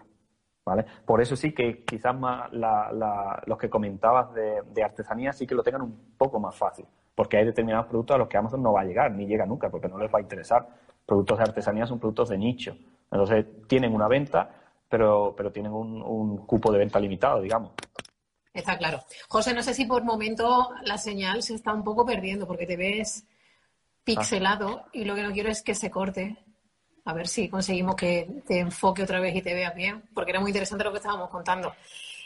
¿Vale? Por eso sí que quizás más los que comentabas de, artesanía sí que lo tengan un poco más fácil, porque hay determinados productos a los que Amazon no va a llegar, ni llega nunca, porque no les va a interesar. Productos de artesanía son productos de nicho. Entonces tienen una venta, pero, pero tienen un, cupo de venta limitado, digamos. Está claro. José, no sé si por momento la señal se está un poco perdiendo porque te ves pixelado y lo que no quiero es que se corte. A ver si conseguimos que te enfoque otra vez y te veas bien, porque era muy interesante lo que estábamos contando.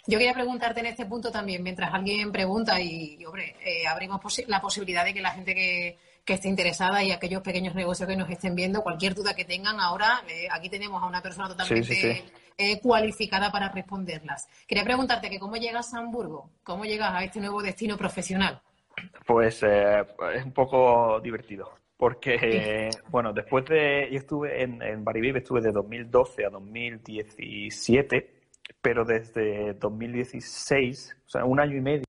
Yo quería preguntarte en este punto también, mientras alguien pregunta y, hombre, eh, abrimos la posibilidad de que la gente que, que esté interesada y aquellos pequeños negocios que nos estén viendo, cualquier duda que tengan ahora, eh, aquí tenemos a una persona totalmente eh, cualificada para responderlas. Quería preguntarte que cómo llegas a Hamburgo, cómo llegas a este nuevo destino profesional. Pues eh, es un poco divertido, porque, bueno, después de, yo estuve en, en Baribiv, estuve de 2012 a 2017, pero desde 2016, o sea, un año y medio,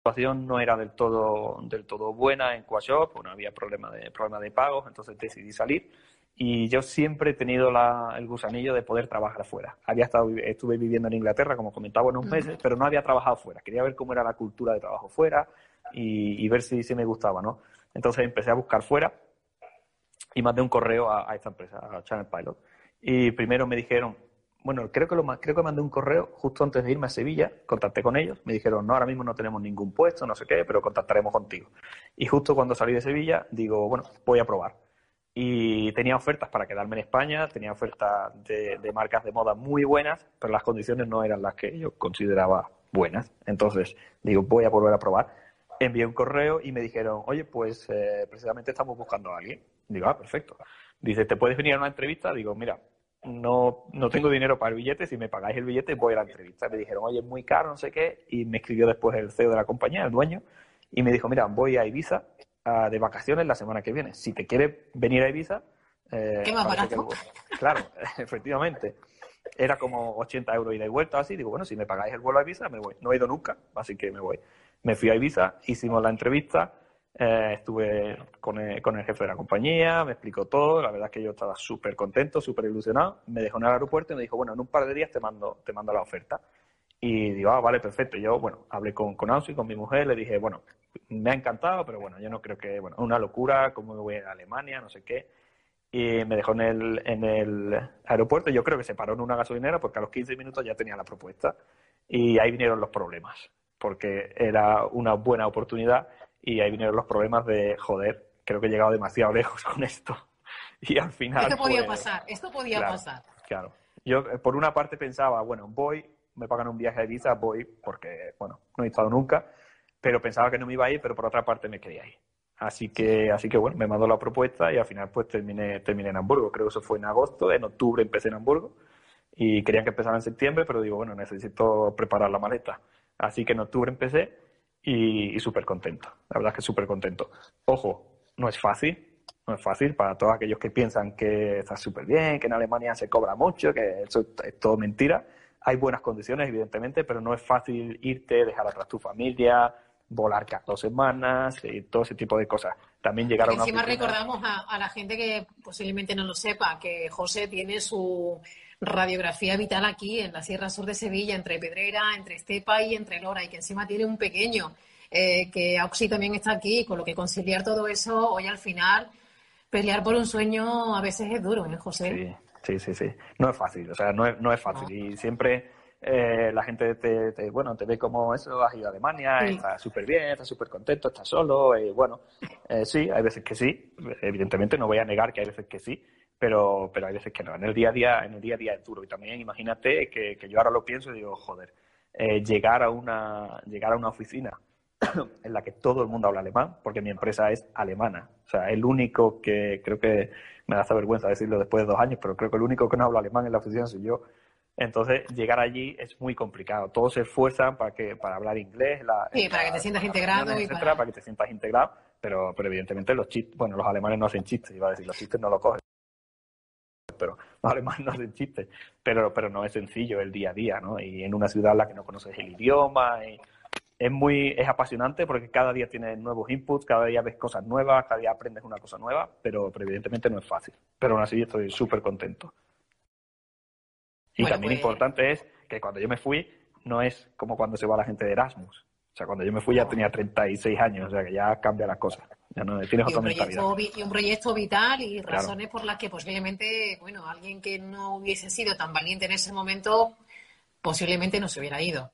situación no era del todo, del todo buena en Quashop, bueno, había problema de, problema de pagos, entonces decidí salir. Y yo siempre he tenido la, el gusanillo de poder trabajar fuera. Había estado, estuve viviendo en Inglaterra, como comentaba, unos meses, pero no había trabajado fuera. Quería ver cómo era la cultura de trabajo fuera y, ver si, si me gustaba, ¿no? Entonces empecé a buscar fuera y mandé un correo a, a esta empresa, a Channel Pilot. Y primero me dijeron, bueno, creo que lo creo que mandé un correo justo antes de irme a Sevilla, contacté con ellos, me dijeron, no, ahora mismo no tenemos ningún puesto, no sé qué, pero contactaremos contigo. Y justo cuando salí de Sevilla, digo, bueno, voy a probar. Y tenía ofertas para quedarme en España, tenía ofertas de, marcas de moda muy buenas, pero las condiciones no eran las que yo consideraba buenas. Entonces, digo, voy a volver a probar. Envié un correo y me dijeron, oye, pues eh, precisamente estamos buscando a alguien. Digo, ah, perfecto. Dice, ¿te puedes venir a una entrevista? Digo, mira, no, no tengo dinero para el billete, si me pagáis el billete voy a la entrevista. Me dijeron, oye, es muy caro, no sé qué, y me escribió después el CEO de la compañía, el dueño, y me dijo, mira, voy a Ibiza de vacaciones la semana que viene. Si te quieres venir a Ibiza... Eh, ¿Qué más barato? claro, efectivamente. Era como 80 euros ida y vuelta, así. Digo, bueno, si me pagáis el vuelo a Ibiza, me voy. No he ido nunca, así que me voy. Me fui a Ibiza, hicimos la entrevista, eh, estuve con el, jefe de la compañía, me explicó todo, la verdad es que yo estaba súper contento, súper ilusionado, me dejó en el aeropuerto y me dijo, bueno, en un par de días te mando, te mando la oferta. Y digo, ah, vale, perfecto. Yo, bueno, hablé con, con con mi mujer, le dije, bueno, me ha encantado, pero bueno, yo no creo que, bueno, una locura, cómo me voy a Alemania, no sé qué. Y me dejó en el, en el aeropuerto. Yo creo que se paró en una gasolinera porque a los 15 minutos ya tenía la propuesta. Y ahí vinieron los problemas, porque era una buena oportunidad y ahí vinieron los problemas de, joder, creo que he llegado demasiado lejos con esto. Y al final. Esto podía pasar, esto podía pasar. Claro. Yo, eh, por una parte, pensaba, bueno, voy, me pagan un viaje a Ibiza, voy, porque, bueno, no he estado nunca, pero pensaba que no me iba a ir, pero por otra parte me quería ir. Así que, así que bueno, me mandó la propuesta y al final pues terminé, terminé en Hamburgo. Creo que eso fue en agosto, en octubre empecé en Hamburgo y querían que empezara en septiembre, pero digo, bueno, necesito preparar la maleta. Así que en octubre empecé y, y súper contento. La verdad es que súper contento. Ojo, no es fácil, no es fácil para todos aquellos que piensan que está súper bien, que en Alemania se cobra mucho, que eso es todo mentira. Hay buenas condiciones, evidentemente, pero no es fácil irte, dejar atrás tu familia, volar cada dos semanas y todo ese tipo de cosas. También llegar a una Encima recordamos a, la gente que posiblemente no lo sepa, que José tiene su radiografía vital aquí en la Sierra Sur de Sevilla, entre Pedrera, entre Estepa y entre Lora, y que encima tiene un pequeño, eh, que Auxi también está aquí, con lo que conciliar todo eso hoy al final pelear por un sueño a veces es duro, ¿eh, José? Sí, sí, sí, No es fácil, o sea, no es, no es fácil. Y siempre eh, la gente te, bueno, te ve como eso, has ido a Alemania, estás súper bien, estás súper contento, estás solo. Y bueno, eh, sí, hay veces que sí. Evidentemente no voy a negar que hay veces que sí, pero, pero hay veces que no. En el día a día, en el día a día es duro. Y también imagínate que, que yo ahora lo pienso y digo, joder, eh, llegar a una, llegar a una oficina en la que todo el mundo habla alemán, porque mi empresa es alemana. O sea, el único que creo que me da vergüenza decirlo después de dos años, pero creo que el único que no habla alemán en la oficina soy yo. Entonces, llegar allí es muy complicado. Todos se esfuerzan para que para hablar inglés. La, sí, para que te sientas integrado. y para... que te sientas integrado. Pero, pero evidentemente los chistes, bueno, los alemanes no hacen chistes, iba a decir, los chistes no lo cogen. Pero los alemanes no hacen chistes. Pero, pero no es sencillo el día a día, ¿no? Y en una ciudad en la que no conoces el idioma. Y, es muy es apasionante porque cada día tienes nuevos inputs, cada día ves cosas nuevas, cada día aprendes una cosa nueva, pero, evidentemente no es fácil. Pero aún así estoy súper contento. Y también pues- importante es que cuando yo me fui no es como cuando se va la gente de Erasmus. O sea, cuando yo me fui ya tenía 36 años, o sea que ya cambia las cosas. Ya no tienes y, un proyecto, y un proyecto vital y razones por las que posiblemente, bueno, alguien que no hubiese sido tan valiente en ese momento posiblemente no se hubiera ido.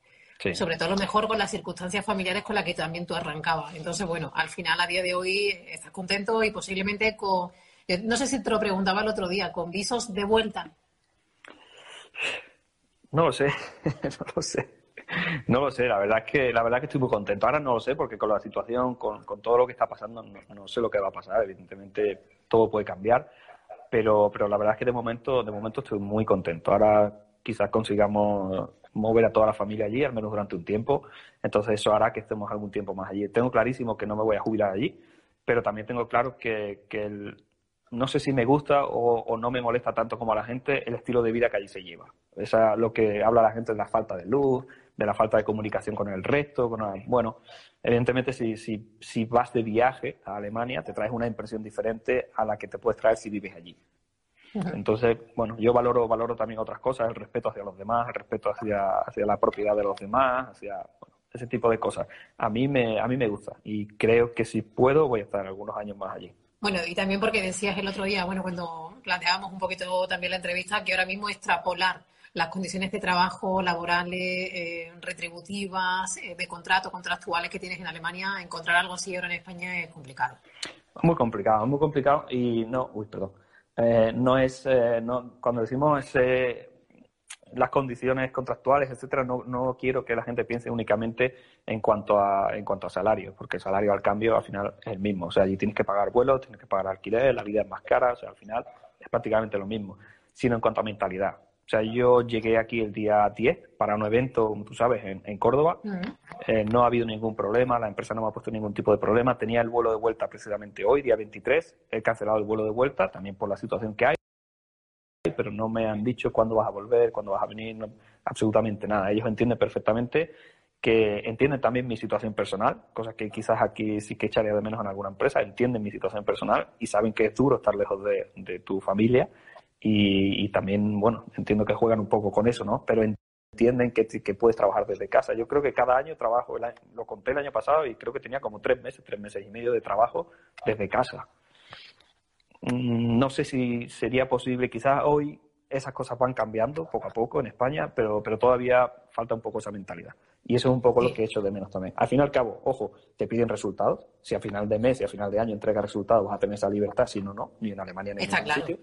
Sobre todo lo mejor con las circunstancias familiares con las que también tú arrancabas. Entonces, bueno, al final, a día de hoy, estás contento y posiblemente con, no sé si te lo preguntaba el otro día, con visos de vuelta. No lo sé, no lo sé. No lo sé, la verdad es que la verdad es que estoy muy contento. Ahora no lo sé porque con la situación, con, todo lo que está pasando, no, sé lo que va a pasar. Evidentemente todo puede cambiar, pero, pero la verdad es que de momento, de momento estoy muy contento. Ahora quizás consigamos mover a toda la familia allí, al menos durante un tiempo. Entonces eso hará que estemos algún tiempo más allí. Tengo clarísimo que no me voy a jubilar allí, pero también tengo claro que, no sé si me gusta o, no me molesta tanto como a la gente el estilo de vida que allí se lleva. Esa lo que habla la gente de la falta de luz, de la falta de comunicación con el resto. Con bueno, evidentemente si, si, si vas de viaje a Alemania te traes una impresión diferente a la que te puedes traer si vives allí. Entonces, bueno, yo valoro, valoro también otras cosas, el respeto hacia los demás, el respeto hacia, hacia la propiedad de los demás, hacia ese tipo de cosas. A mí, me, a mí me gusta y creo que si puedo voy a estar algunos años más allí. Bueno, y también porque decías el otro día, bueno, cuando planteábamos un poquito también la entrevista, que ahora mismo extrapolar las condiciones de trabajo laborales, eh, retributivas, eh, de contrato, contractuales que tienes en Alemania, encontrar algo así ahora en España es complicado. Muy complicado, muy complicado y no, uy, perdón eh, no es, eh, no, cuando decimos las condiciones contractuales, etcétera, no, no quiero que la gente piense únicamente en cuanto a en cuanto a salario, porque el salario al cambio al final es el mismo. O sea, allí tienes que pagar vuelos, tienes que pagar alquiler, la vida es más cara, o sea, al final es prácticamente lo mismo, sino en cuanto a mentalidad. O sea, yo llegué aquí el día 10 para un evento, como tú sabes, en, Córdoba. Eh, no ha habido ningún problema, la empresa no me ha puesto ningún tipo de problema. Tenía el vuelo de vuelta precisamente hoy, día 23. He cancelado el vuelo de vuelta, también por la situación que hay. Pero no me han dicho cuándo vas a volver, cuándo vas a venir, absolutamente nada. Ellos entienden perfectamente que entienden también mi situación personal, cosas que quizás aquí sí que echaría de menos en alguna empresa, entienden mi situación personal y saben que es duro estar lejos de, de tu familia y, también, bueno, entiendo que juegan un poco con eso, ¿no? Pero entienden que, que puedes trabajar desde casa. Yo creo que cada año trabajo, lo conté el año pasado y creo que tenía como tres meses, tres meses y medio de trabajo desde casa. Mm, no sé si sería posible, quizás hoy esas cosas van cambiando poco a poco en España, pero, pero todavía falta un poco esa mentalidad. Y eso es un poco lo que he hecho de menos también. Al fin y al cabo, ojo, te piden resultados. Si a final de mes y a final de año entregas resultados, vas a tener esa libertad, si no, no, ni en Alemania ni en ningún sitio.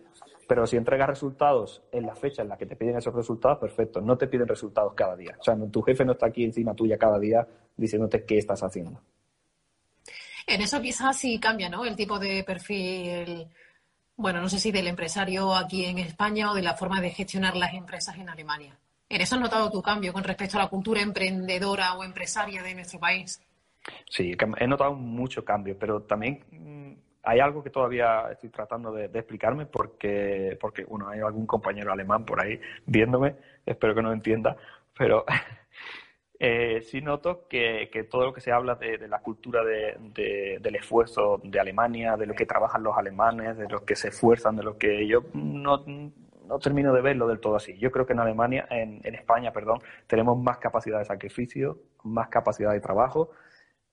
Pero si entregas resultados en la fecha en la que te piden esos resultados, perfecto. No te piden resultados cada día. O sea, tu jefe no está aquí encima tuya cada día diciéndote qué estás haciendo. En eso quizás sí cambia, ¿no? El tipo de perfil bueno, no sé si del empresario aquí en España o de la forma de gestionar las empresas en Alemania. ¿En eso has notado tu cambio con respecto a la cultura emprendedora o empresaria de nuestro país? Sí, he notado mucho cambio, pero también mm, hay algo que todavía estoy tratando de, explicarme porque, porque, bueno, hay algún compañero alemán por ahí viéndome, espero que no entienda, pero eh, sí noto que, todo lo que se habla de, la cultura del esfuerzo de Alemania, de lo que trabajan los alemanes, de los que se esfuerzan, de lo que yo no, termino de verlo del todo así. Yo creo que en Alemania, en, España, perdón, tenemos más capacidad de sacrificio, más capacidad de trabajo,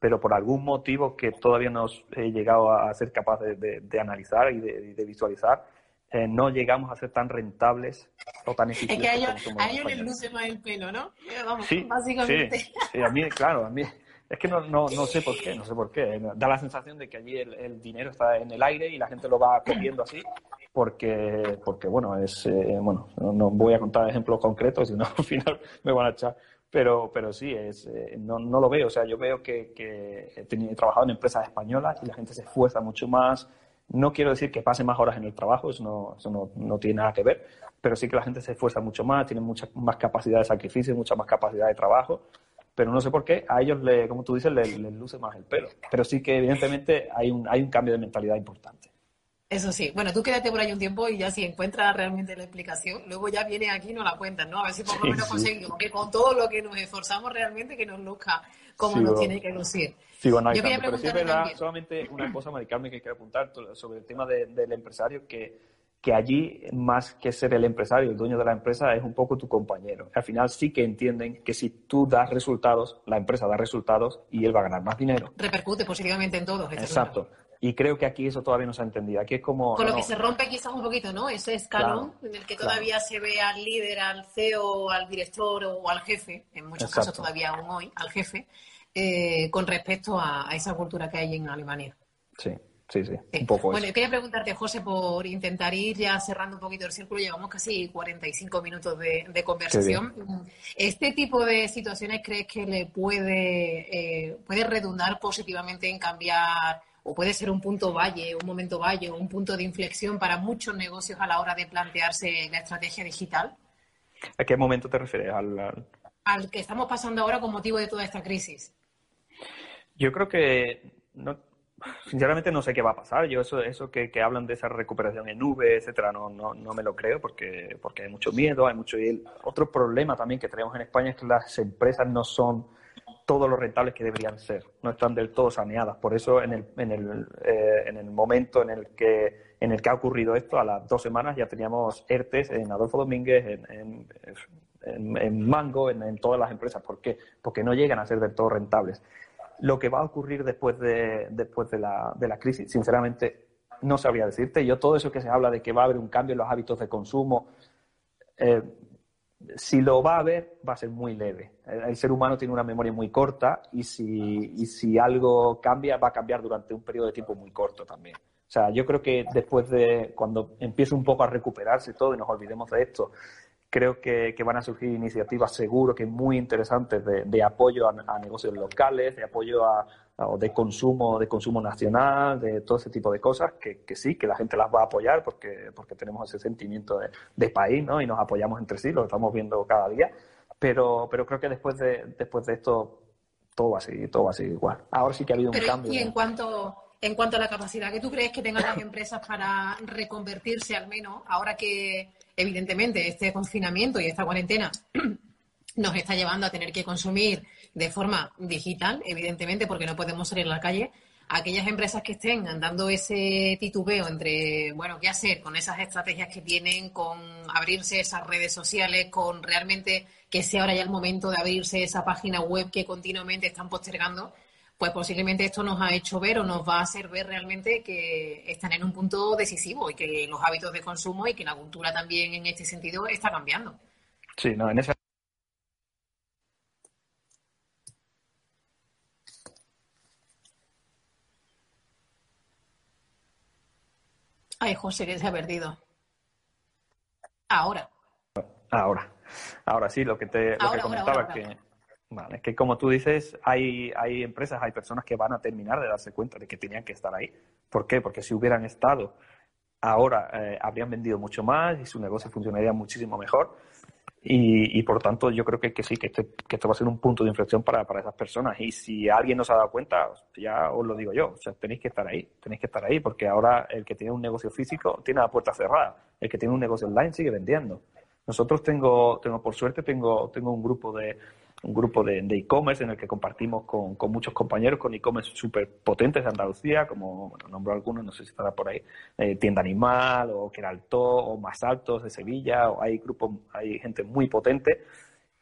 pero por algún motivo que todavía no he llegado a ser capaz de, analizar y de visualizar, eh, no llegamos a ser tan rentables o tan eficientes. Es que a ellos, les luce más el pelo, ¿no? Eh, vamos, sí, básicamente. Sí, a mí, claro, a mí. Es que no, no, no, sé por qué, no sé por qué. Da la sensación de que allí el, dinero está en el aire y la gente lo va cogiendo así, porque, porque bueno, es, eh, bueno, no, voy a contar ejemplos concretos, sino al final me van a echar. Pero, pero sí, es, no, no lo veo. O sea, yo veo que, que he, he trabajado en empresas españolas y la gente se esfuerza mucho más, no quiero decir que pase más horas en el trabajo, eso no, eso no, tiene nada que ver, pero sí que la gente se esfuerza mucho más, tiene mucha más capacidad de sacrificio, mucha más capacidad de trabajo, pero no sé por qué, a ellos, le, como tú dices, les, luce más el pelo. Pero sí que evidentemente hay un, hay un cambio de mentalidad importante. Eso sí, bueno, tú quédate por ahí un tiempo y ya si encuentras realmente la explicación, luego ya viene aquí y nos la cuentas, ¿no? A ver si por lo menos conseguimos que con todo lo que nos esforzamos realmente que nos luzca como nos tiene que lucir. Sigo analizando, pero sí es verdad, solamente una cosa, Maricarmen, que quiero apuntar sobre el tema del empresario, que, que allí, más que ser el empresario, el dueño de la empresa, es un poco tu compañero. Al final sí que entienden que si tú das resultados, la empresa da resultados y él va a ganar más dinero. Repercute positivamente en todos. Exacto. Y creo que aquí eso todavía no se ha entendido. Aquí es como. Con lo que se rompe quizás un poquito, ¿no? Ese escalón en el que todavía se ve al líder, al CEO, al director o al jefe, en muchos casos todavía aún hoy, al jefe, eh, con respecto a, esa cultura que hay en Alemania. Sí. Sí, sí, un poco Bueno, quería preguntarte, José, por intentar ir ya cerrando un poquito el círculo. Llevamos casi 45 minutos de, conversación. ¿Este tipo de situaciones crees que le puede, eh, puede redundar positivamente en cambiar o puede ser un punto valle, un momento valle, un punto de inflexión para muchos negocios a la hora de plantearse la estrategia digital? ¿A qué momento te refieres? al que estamos pasando ahora con motivo de toda esta crisis. Yo creo que, no, sinceramente no sé qué va a pasar. Yo eso, eso que, hablan de esa recuperación en nube, etcétera, no, no, no me lo creo porque, porque hay mucho miedo, hay mucho... Y otro problema también que tenemos en España es que las empresas no son todos los rentables que deberían ser, no están del todo saneadas. Por eso en el, en el, eh, en el momento en el, que, en el que ha ocurrido esto, a las dos semanas ya teníamos ERTES en Adolfo Domínguez, en, en, en Mango, en, todas las empresas. ¿Por qué? Porque no llegan a ser del todo rentables lo que va a ocurrir después de, después de, la, de la crisis, sinceramente, no sabría decirte. Yo todo eso que se habla de que va a haber un cambio en los hábitos de consumo, eh, si lo va a haber, va a ser muy leve. El, ser humano tiene una memoria muy corta y si, y si algo cambia, va a cambiar durante un periodo de tiempo muy corto también. O sea, yo creo que después de cuando empiece un poco a recuperarse todo y nos olvidemos de esto, Creo que, van a surgir iniciativas seguro que muy interesantes de, apoyo a, negocios locales, de apoyo a, de consumo, de consumo nacional, de todo ese tipo de cosas, que, sí, que la gente las va a apoyar porque, porque tenemos ese sentimiento de, país, ¿no? Y nos apoyamos entre sí, lo estamos viendo cada día. Pero, pero creo que después de, después de esto todo va a seguir, todo va a seguir igual. Ahora sí que ha habido un cambio. Y en cuanto, en cuanto a la capacidad que tú crees que tengan las empresas para reconvertirse al menos, ahora que evidentemente este confinamiento y esta cuarentena nos está llevando a tener que consumir de forma digital, evidentemente, porque no podemos salir a la calle. aquellas empresas que estén dando ese titubeo entre, bueno, qué hacer con esas estrategias que tienen, con abrirse esas redes sociales, con realmente que sea ahora ya el momento de abrirse esa página web que continuamente están postergando, pues posiblemente esto nos ha hecho ver o nos va a hacer ver realmente que están en un punto decisivo y que los hábitos de consumo y que la cultura también en este sentido está cambiando. Sí, no, en esa Ay, José, que se ha perdido. Ahora. Ahora. Ahora sí, lo que te lo que comentaba que Vale, que como tú dices, hay, hay empresas, hay personas que van a terminar de darse cuenta de que tenían que estar ahí. ¿Por qué? Porque si hubieran estado ahora, eh, habrían vendido mucho más y su negocio funcionaría muchísimo mejor. Y, y, por tanto, yo creo que, que sí, que, este, que esto va a ser un punto de inflexión para, para, esas personas. Y si alguien no se ha dado cuenta, ya os lo digo yo, o sea, tenéis que estar ahí, tenéis que estar ahí, porque ahora el que tiene un negocio físico tiene la puerta cerrada, el que tiene un negocio online sigue vendiendo. Nosotros tengo, tengo por suerte, tengo, tengo un grupo de, un grupo de e-commerce en el que compartimos con, con muchos compañeros con e-commerce súper potentes de Andalucía, como bueno, nombro algunos, no sé si estará por ahí, eh, Tienda Animal o Queraltó o Más Altos de Sevilla, o hay grupos, hay gente muy potente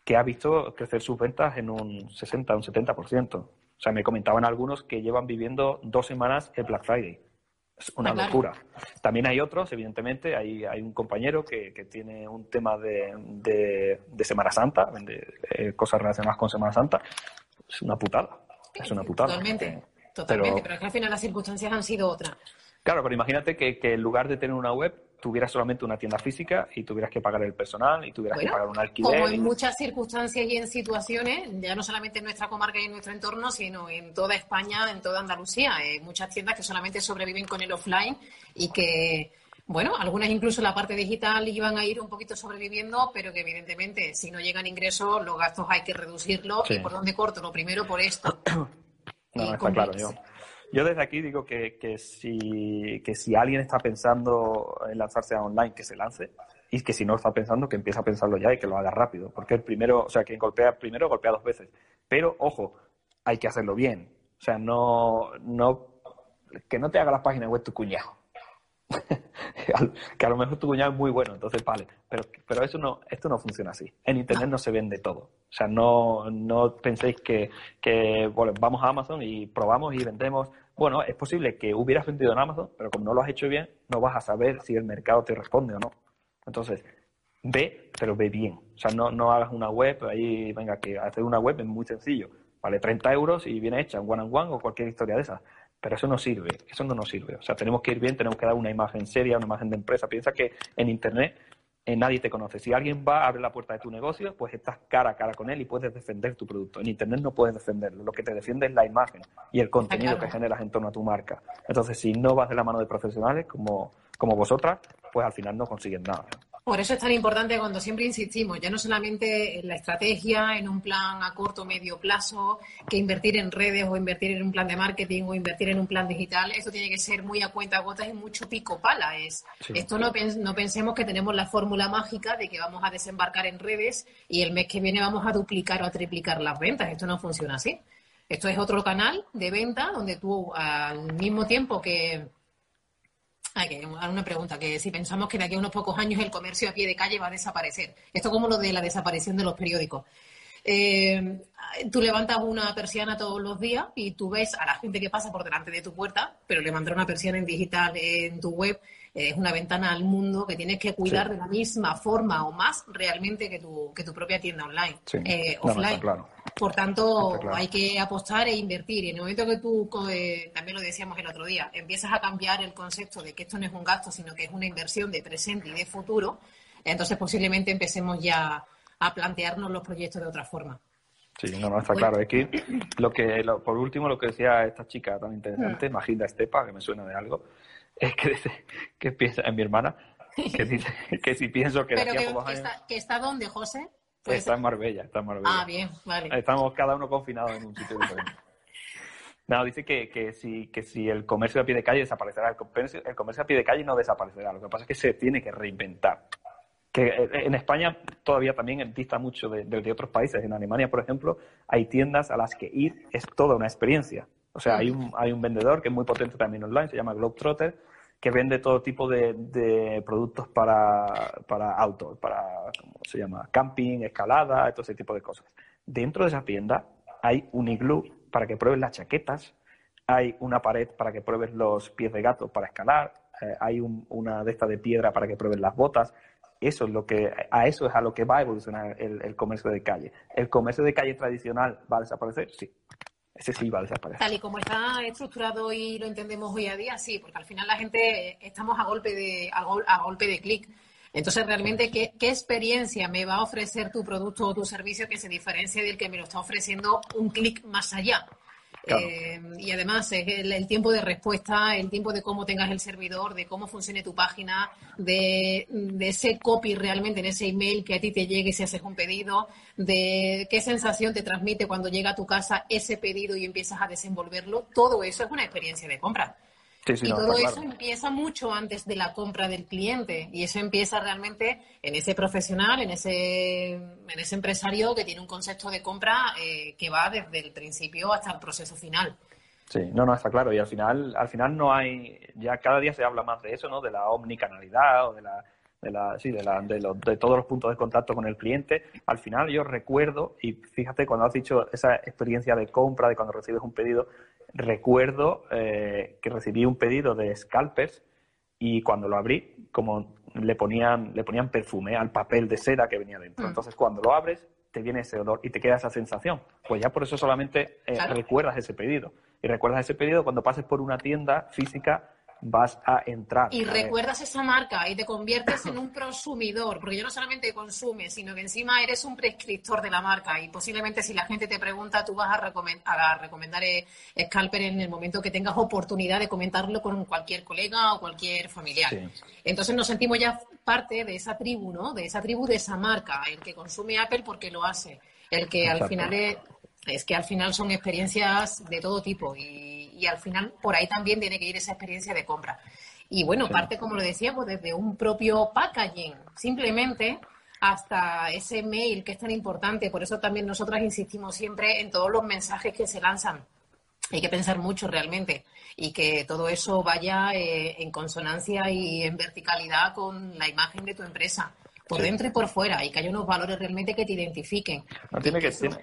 que ha visto crecer sus ventas en un 60, un 70%. O sea, me comentaban algunos que llevan viviendo dos semanas el Black Friday. Es una ah, locura. También hay otros, evidentemente, hay, hay un compañero que, que tiene un tema de, de, Semana Santa, vende eh, cosas relacionadas con Semana Santa. Es una putada. Es una putada. Totalmente, totalmente, pero, es que al final las circunstancias han sido otras. Claro, pero imagínate que, que en lugar de tener una web, tuvieras solamente una tienda física y tuvieras que pagar el personal y tuvieras que pagar un alquiler. Como en muchas circunstancias y en situaciones, ya no solamente en nuestra comarca y en nuestro entorno, sino en toda España, en toda Andalucía. Hay muchas tiendas que solamente sobreviven con el offline y que, bueno, algunas incluso la parte digital iban a ir un poquito sobreviviendo, pero que evidentemente si no llegan ingresos, los gastos hay que reducirlos. ¿Y por dónde corto? Lo primero por esto. no, está claro. Yo yo desde aquí digo que, que, si, que si alguien está pensando en lanzarse a online, que se lance. Y que si no está pensando, que empiece a pensarlo ya y que lo haga rápido. Porque el primero, o sea, quien golpea primero, golpea dos veces. Pero, ojo, hay que hacerlo bien. O sea, no, no, que no te haga la página web tu cuñado. que a lo mejor tu cuñado es muy bueno, entonces vale. Pero, pero eso no, esto no funciona así. En Internet no se vende todo. O sea, no, no penséis que, que vamos a Amazon y probamos y vendemos. Bueno, es posible que hubieras vendido en Amazon, pero como no lo has hecho bien, no vas a saber si el mercado te responde o no. Entonces, ve, pero ve bien. O sea, no, no hagas una web, ahí, venga, que hacer una web es muy sencillo. Vale 30 euros y viene hecha one on one o cualquier historia de esas. Pero eso no sirve, eso no nos sirve. O sea, tenemos que ir bien, tenemos que dar una imagen seria, una imagen de empresa. Piensa que en Internet eh, nadie te conoce. Si alguien va a abrir la puerta de tu negocio, pues estás cara a cara con él y puedes defender tu producto. En Internet no puedes defenderlo. Lo que te defiende es la imagen y el contenido que generas en torno a tu marca. Entonces, si no vas de la mano de profesionales como, como vosotras, pues al final no consigues nada. Por eso es tan importante cuando siempre insistimos, ya no solamente en la estrategia, en un plan a corto o medio plazo, que invertir en redes o invertir en un plan de marketing o invertir en un plan digital, esto tiene que ser muy a cuenta gotas y mucho pico pala. Es, Esto no, no pensemos que tenemos la fórmula mágica de que vamos a desembarcar en redes y el mes que viene vamos a duplicar o a triplicar las ventas. Esto no funciona así. Esto es otro canal de venta donde tú al mismo tiempo que que una pregunta, que si pensamos que de aquí a unos pocos años el comercio a pie de calle va a desaparecer. Esto como lo de la desaparición de los periódicos. Eh, tú levantas una persiana todos los días y tú ves a la gente que pasa por delante de tu puerta, pero levantar una persiana en digital en tu web es una ventana al mundo que tienes que cuidar de la misma forma o más realmente que tu, que tu propia tienda online, eh, offline. Por tanto, hay que apostar e invertir. Y en el momento que tú, eh, también lo decíamos el otro día, empiezas a cambiar el concepto de que esto no es un gasto, sino que es una inversión de presente y de futuro, entonces posiblemente empecemos ya a plantearnos los proyectos de otra forma. Sí, no, no, está claro. Aquí, lo que, por último, lo que decía esta chica tan interesante, mm. Magilda Estepa, que me suena de algo, es que, dice, que piensa en mi hermana, que dice que si pienso que de aquí a pocos Está, ¿Que está dónde, José? Está en Marbella, está en Marbella. Ah, bien, vale. Estamos cada uno confinados en un sitio diferente. No, dice que, que, si, que si el comercio a pie de calle desaparecerá. El comercio, el comercio a pie de calle no desaparecerá. Lo que pasa es que se tiene que reinventar. Que eh, en España todavía también dista mucho de, de, de otros países. En Alemania, por ejemplo, hay tiendas a las que ir es toda una experiencia. O sea, hay un, hay un vendedor que es muy potente también online, se llama Globetrotter, que vende todo tipo de, productos para, para autos, para, ¿cómo se llama? Camping, escalada, todo ese tipo de cosas. Dentro de esa tienda hay un iglú para que pruebes las chaquetas, hay una pared para que pruebes los pies de gato para escalar, eh, hay una de estas de piedra para que pruebes las botas. Eso es lo que, a eso es a lo que va a evolucionar el comercio de calle. ¿El comercio de calle tradicional va a desaparecer? Sí, ese sí va a desaparecer. Tal y como está estructurado y lo entendemos hoy a día, sí, porque al final la gente estamos a golpe de, a, golpe de clic. Entonces, realmente, ¿qué, ¿qué, experiencia me va a ofrecer tu producto o tu servicio que se diferencie del que me lo está ofreciendo un clic más allá? Eh, y además es el, tiempo de respuesta, el tiempo de cómo tengas el servidor, de cómo funcione tu página, de, ese copy realmente en ese email que a ti te llegue si haces un pedido, de qué sensación te transmite cuando llega a tu casa ese pedido y empiezas a desenvolverlo. Todo eso es una experiencia de compra y todo eso empieza mucho antes de la compra del cliente y eso empieza realmente en ese profesional, en ese, en ese empresario que tiene un concepto de compra eh, que va desde el principio hasta el proceso final. Sí, no, no, está claro. Y al final, al final no hay, ya cada día se habla más de eso, ¿no? De la omnicanalidad o de la, de la, sí, de, la, de, de todos los puntos de contacto con el cliente. Al final yo recuerdo, y fíjate cuando has dicho esa experiencia de compra, de cuando recibes un pedido, recuerdo eh, que recibí un pedido de scalpers y cuando lo abrí, como le ponían, le ponían perfume al papel de seda que venía dentro. Mm. Entonces, cuando lo abres, te viene ese olor y te queda esa sensación. Pues ya por eso solamente eh, recuerdas ese pedido. Y recuerdas ese pedido cuando pases por una tienda física vas a entrar. Y recuerdas esa marca y te conviertes en un prosumidor, porque ya no solamente consumes, sino que encima eres un prescriptor de la marca y posiblemente si la gente te pregunta, tú vas a, recomendar, recomendar eh, Scalper en el momento que tengas oportunidad de comentarlo con cualquier colega o cualquier familiar. Entonces nos sentimos ya parte de esa tribu, ¿no? De esa tribu, de esa marca, el que consume Apple porque lo hace, el que al final es, es que al final son experiencias de todo tipo y y al final por ahí también tiene que ir esa experiencia de compra. Y bueno, parte, como lo decíamos, desde un propio packaging, simplemente hasta ese mail que es tan importante. Por eso también nosotras insistimos siempre en todos los mensajes que se lanzan. Hay que pensar mucho realmente y que todo eso vaya eh, en consonancia y en verticalidad con la imagen de tu empresa, por dentro y por fuera, y que haya unos valores realmente que te identifiquen. No tiene que, ser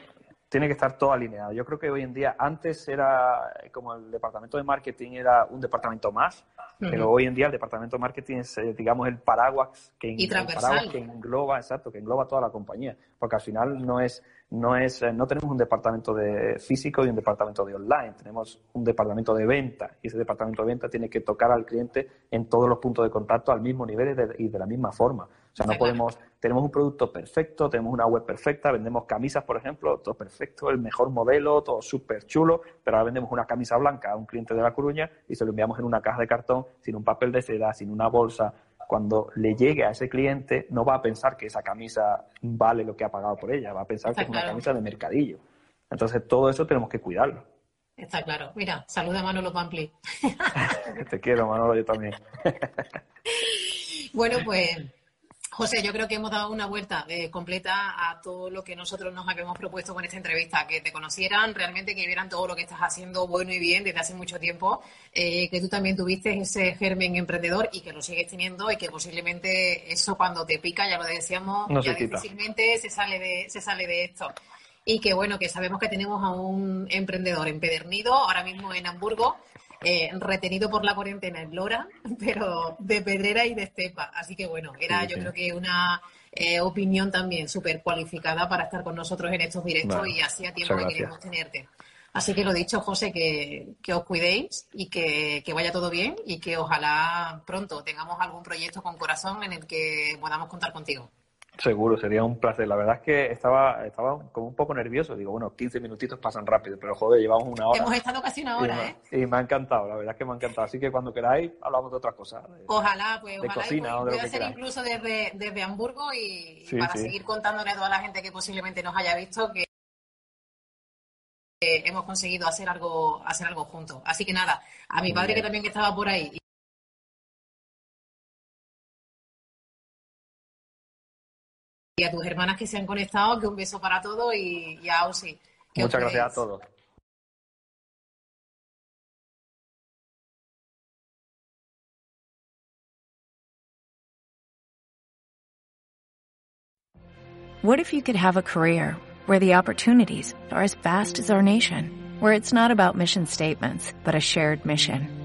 tiene que estar todo alineado. Yo creo que hoy en día, antes era como el departamento de marketing era un departamento más, pero hoy en día el departamento de marketing es, eh, digamos, el paraguas que, que engloba, exacto, que engloba toda la compañía, porque al final no es, no es, eh, no tenemos un departamento de físico y un departamento de online, tenemos un departamento de venta. Y ese departamento de venta tiene que tocar al cliente en todos los puntos de contacto al mismo nivel y de la misma forma. O sea, no podemos, tenemos un producto perfecto, tenemos una web perfecta, vendemos camisas, por ejemplo, todo perfecto, el mejor modelo, todo súper chulo, pero ahora vendemos una camisa blanca a un cliente de La Coruña y se lo enviamos en una caja de cartón, sin un papel de seda, sin una bolsa. Cuando le llegue a ese cliente, no va a pensar que esa camisa vale lo que ha pagado por ella, va a pensar que es una camisa de mercadillo. Entonces, todo eso tenemos que cuidarlo. Está claro. Mira, saluda a Manolo Pampli. Te quiero, Manolo, yo también. bueno, pues José, yo creo que hemos dado una vuelta eh, completa a todo lo que nosotros nos habíamos propuesto con esta entrevista, que te conocieran, realmente que vieran todo lo que estás haciendo bueno y bien desde hace mucho tiempo, eh, que tú también tuviste ese germen emprendedor y que lo sigues teniendo y que posiblemente eso cuando te pica, ya lo decíamos, ya difícilmente se sale de, se sale de esto. Y que bueno, que sabemos que tenemos a un emprendedor empedernido ahora mismo en Hamburgo, eh, retenido por la cuarentena en Lora, pero de pedrera y de estepa. Así que bueno, era yo creo que una eh, opinión también súper cualificada para estar con nosotros en estos directos y hacía tiempo que queríamos tenerte. Así que lo dicho, José, que, que os cuidéis y que, que, vaya todo bien y que ojalá pronto tengamos algún proyecto con corazón en el que podamos contar contigo. Seguro, sería un placer. La verdad es que estaba, estaba como un poco nervioso. Digo, bueno, 15 minutitos pasan rápido, pero joder, llevamos una hora. Hemos estado casi una hora, ¿eh? Y me ha encantado, la verdad es que me ha encantado. Así que cuando queráis, hablamos de otras cosas. ojalá, pues, ojalá. Cocina, voy a hacer incluso desde, desde Hamburgo y, para seguir contándole a toda la gente que posiblemente nos haya visto que hemos conseguido hacer algo, hacer algo juntos. Así que nada, a mi padre que también estaba por ahí y a tus hermanas que se han conectado, que un beso para todos y, y a Ausi. Muchas gracias a todos. What if you could have a career where the opportunities are as vast as our nation, where it's not about mission statements, but a shared mission?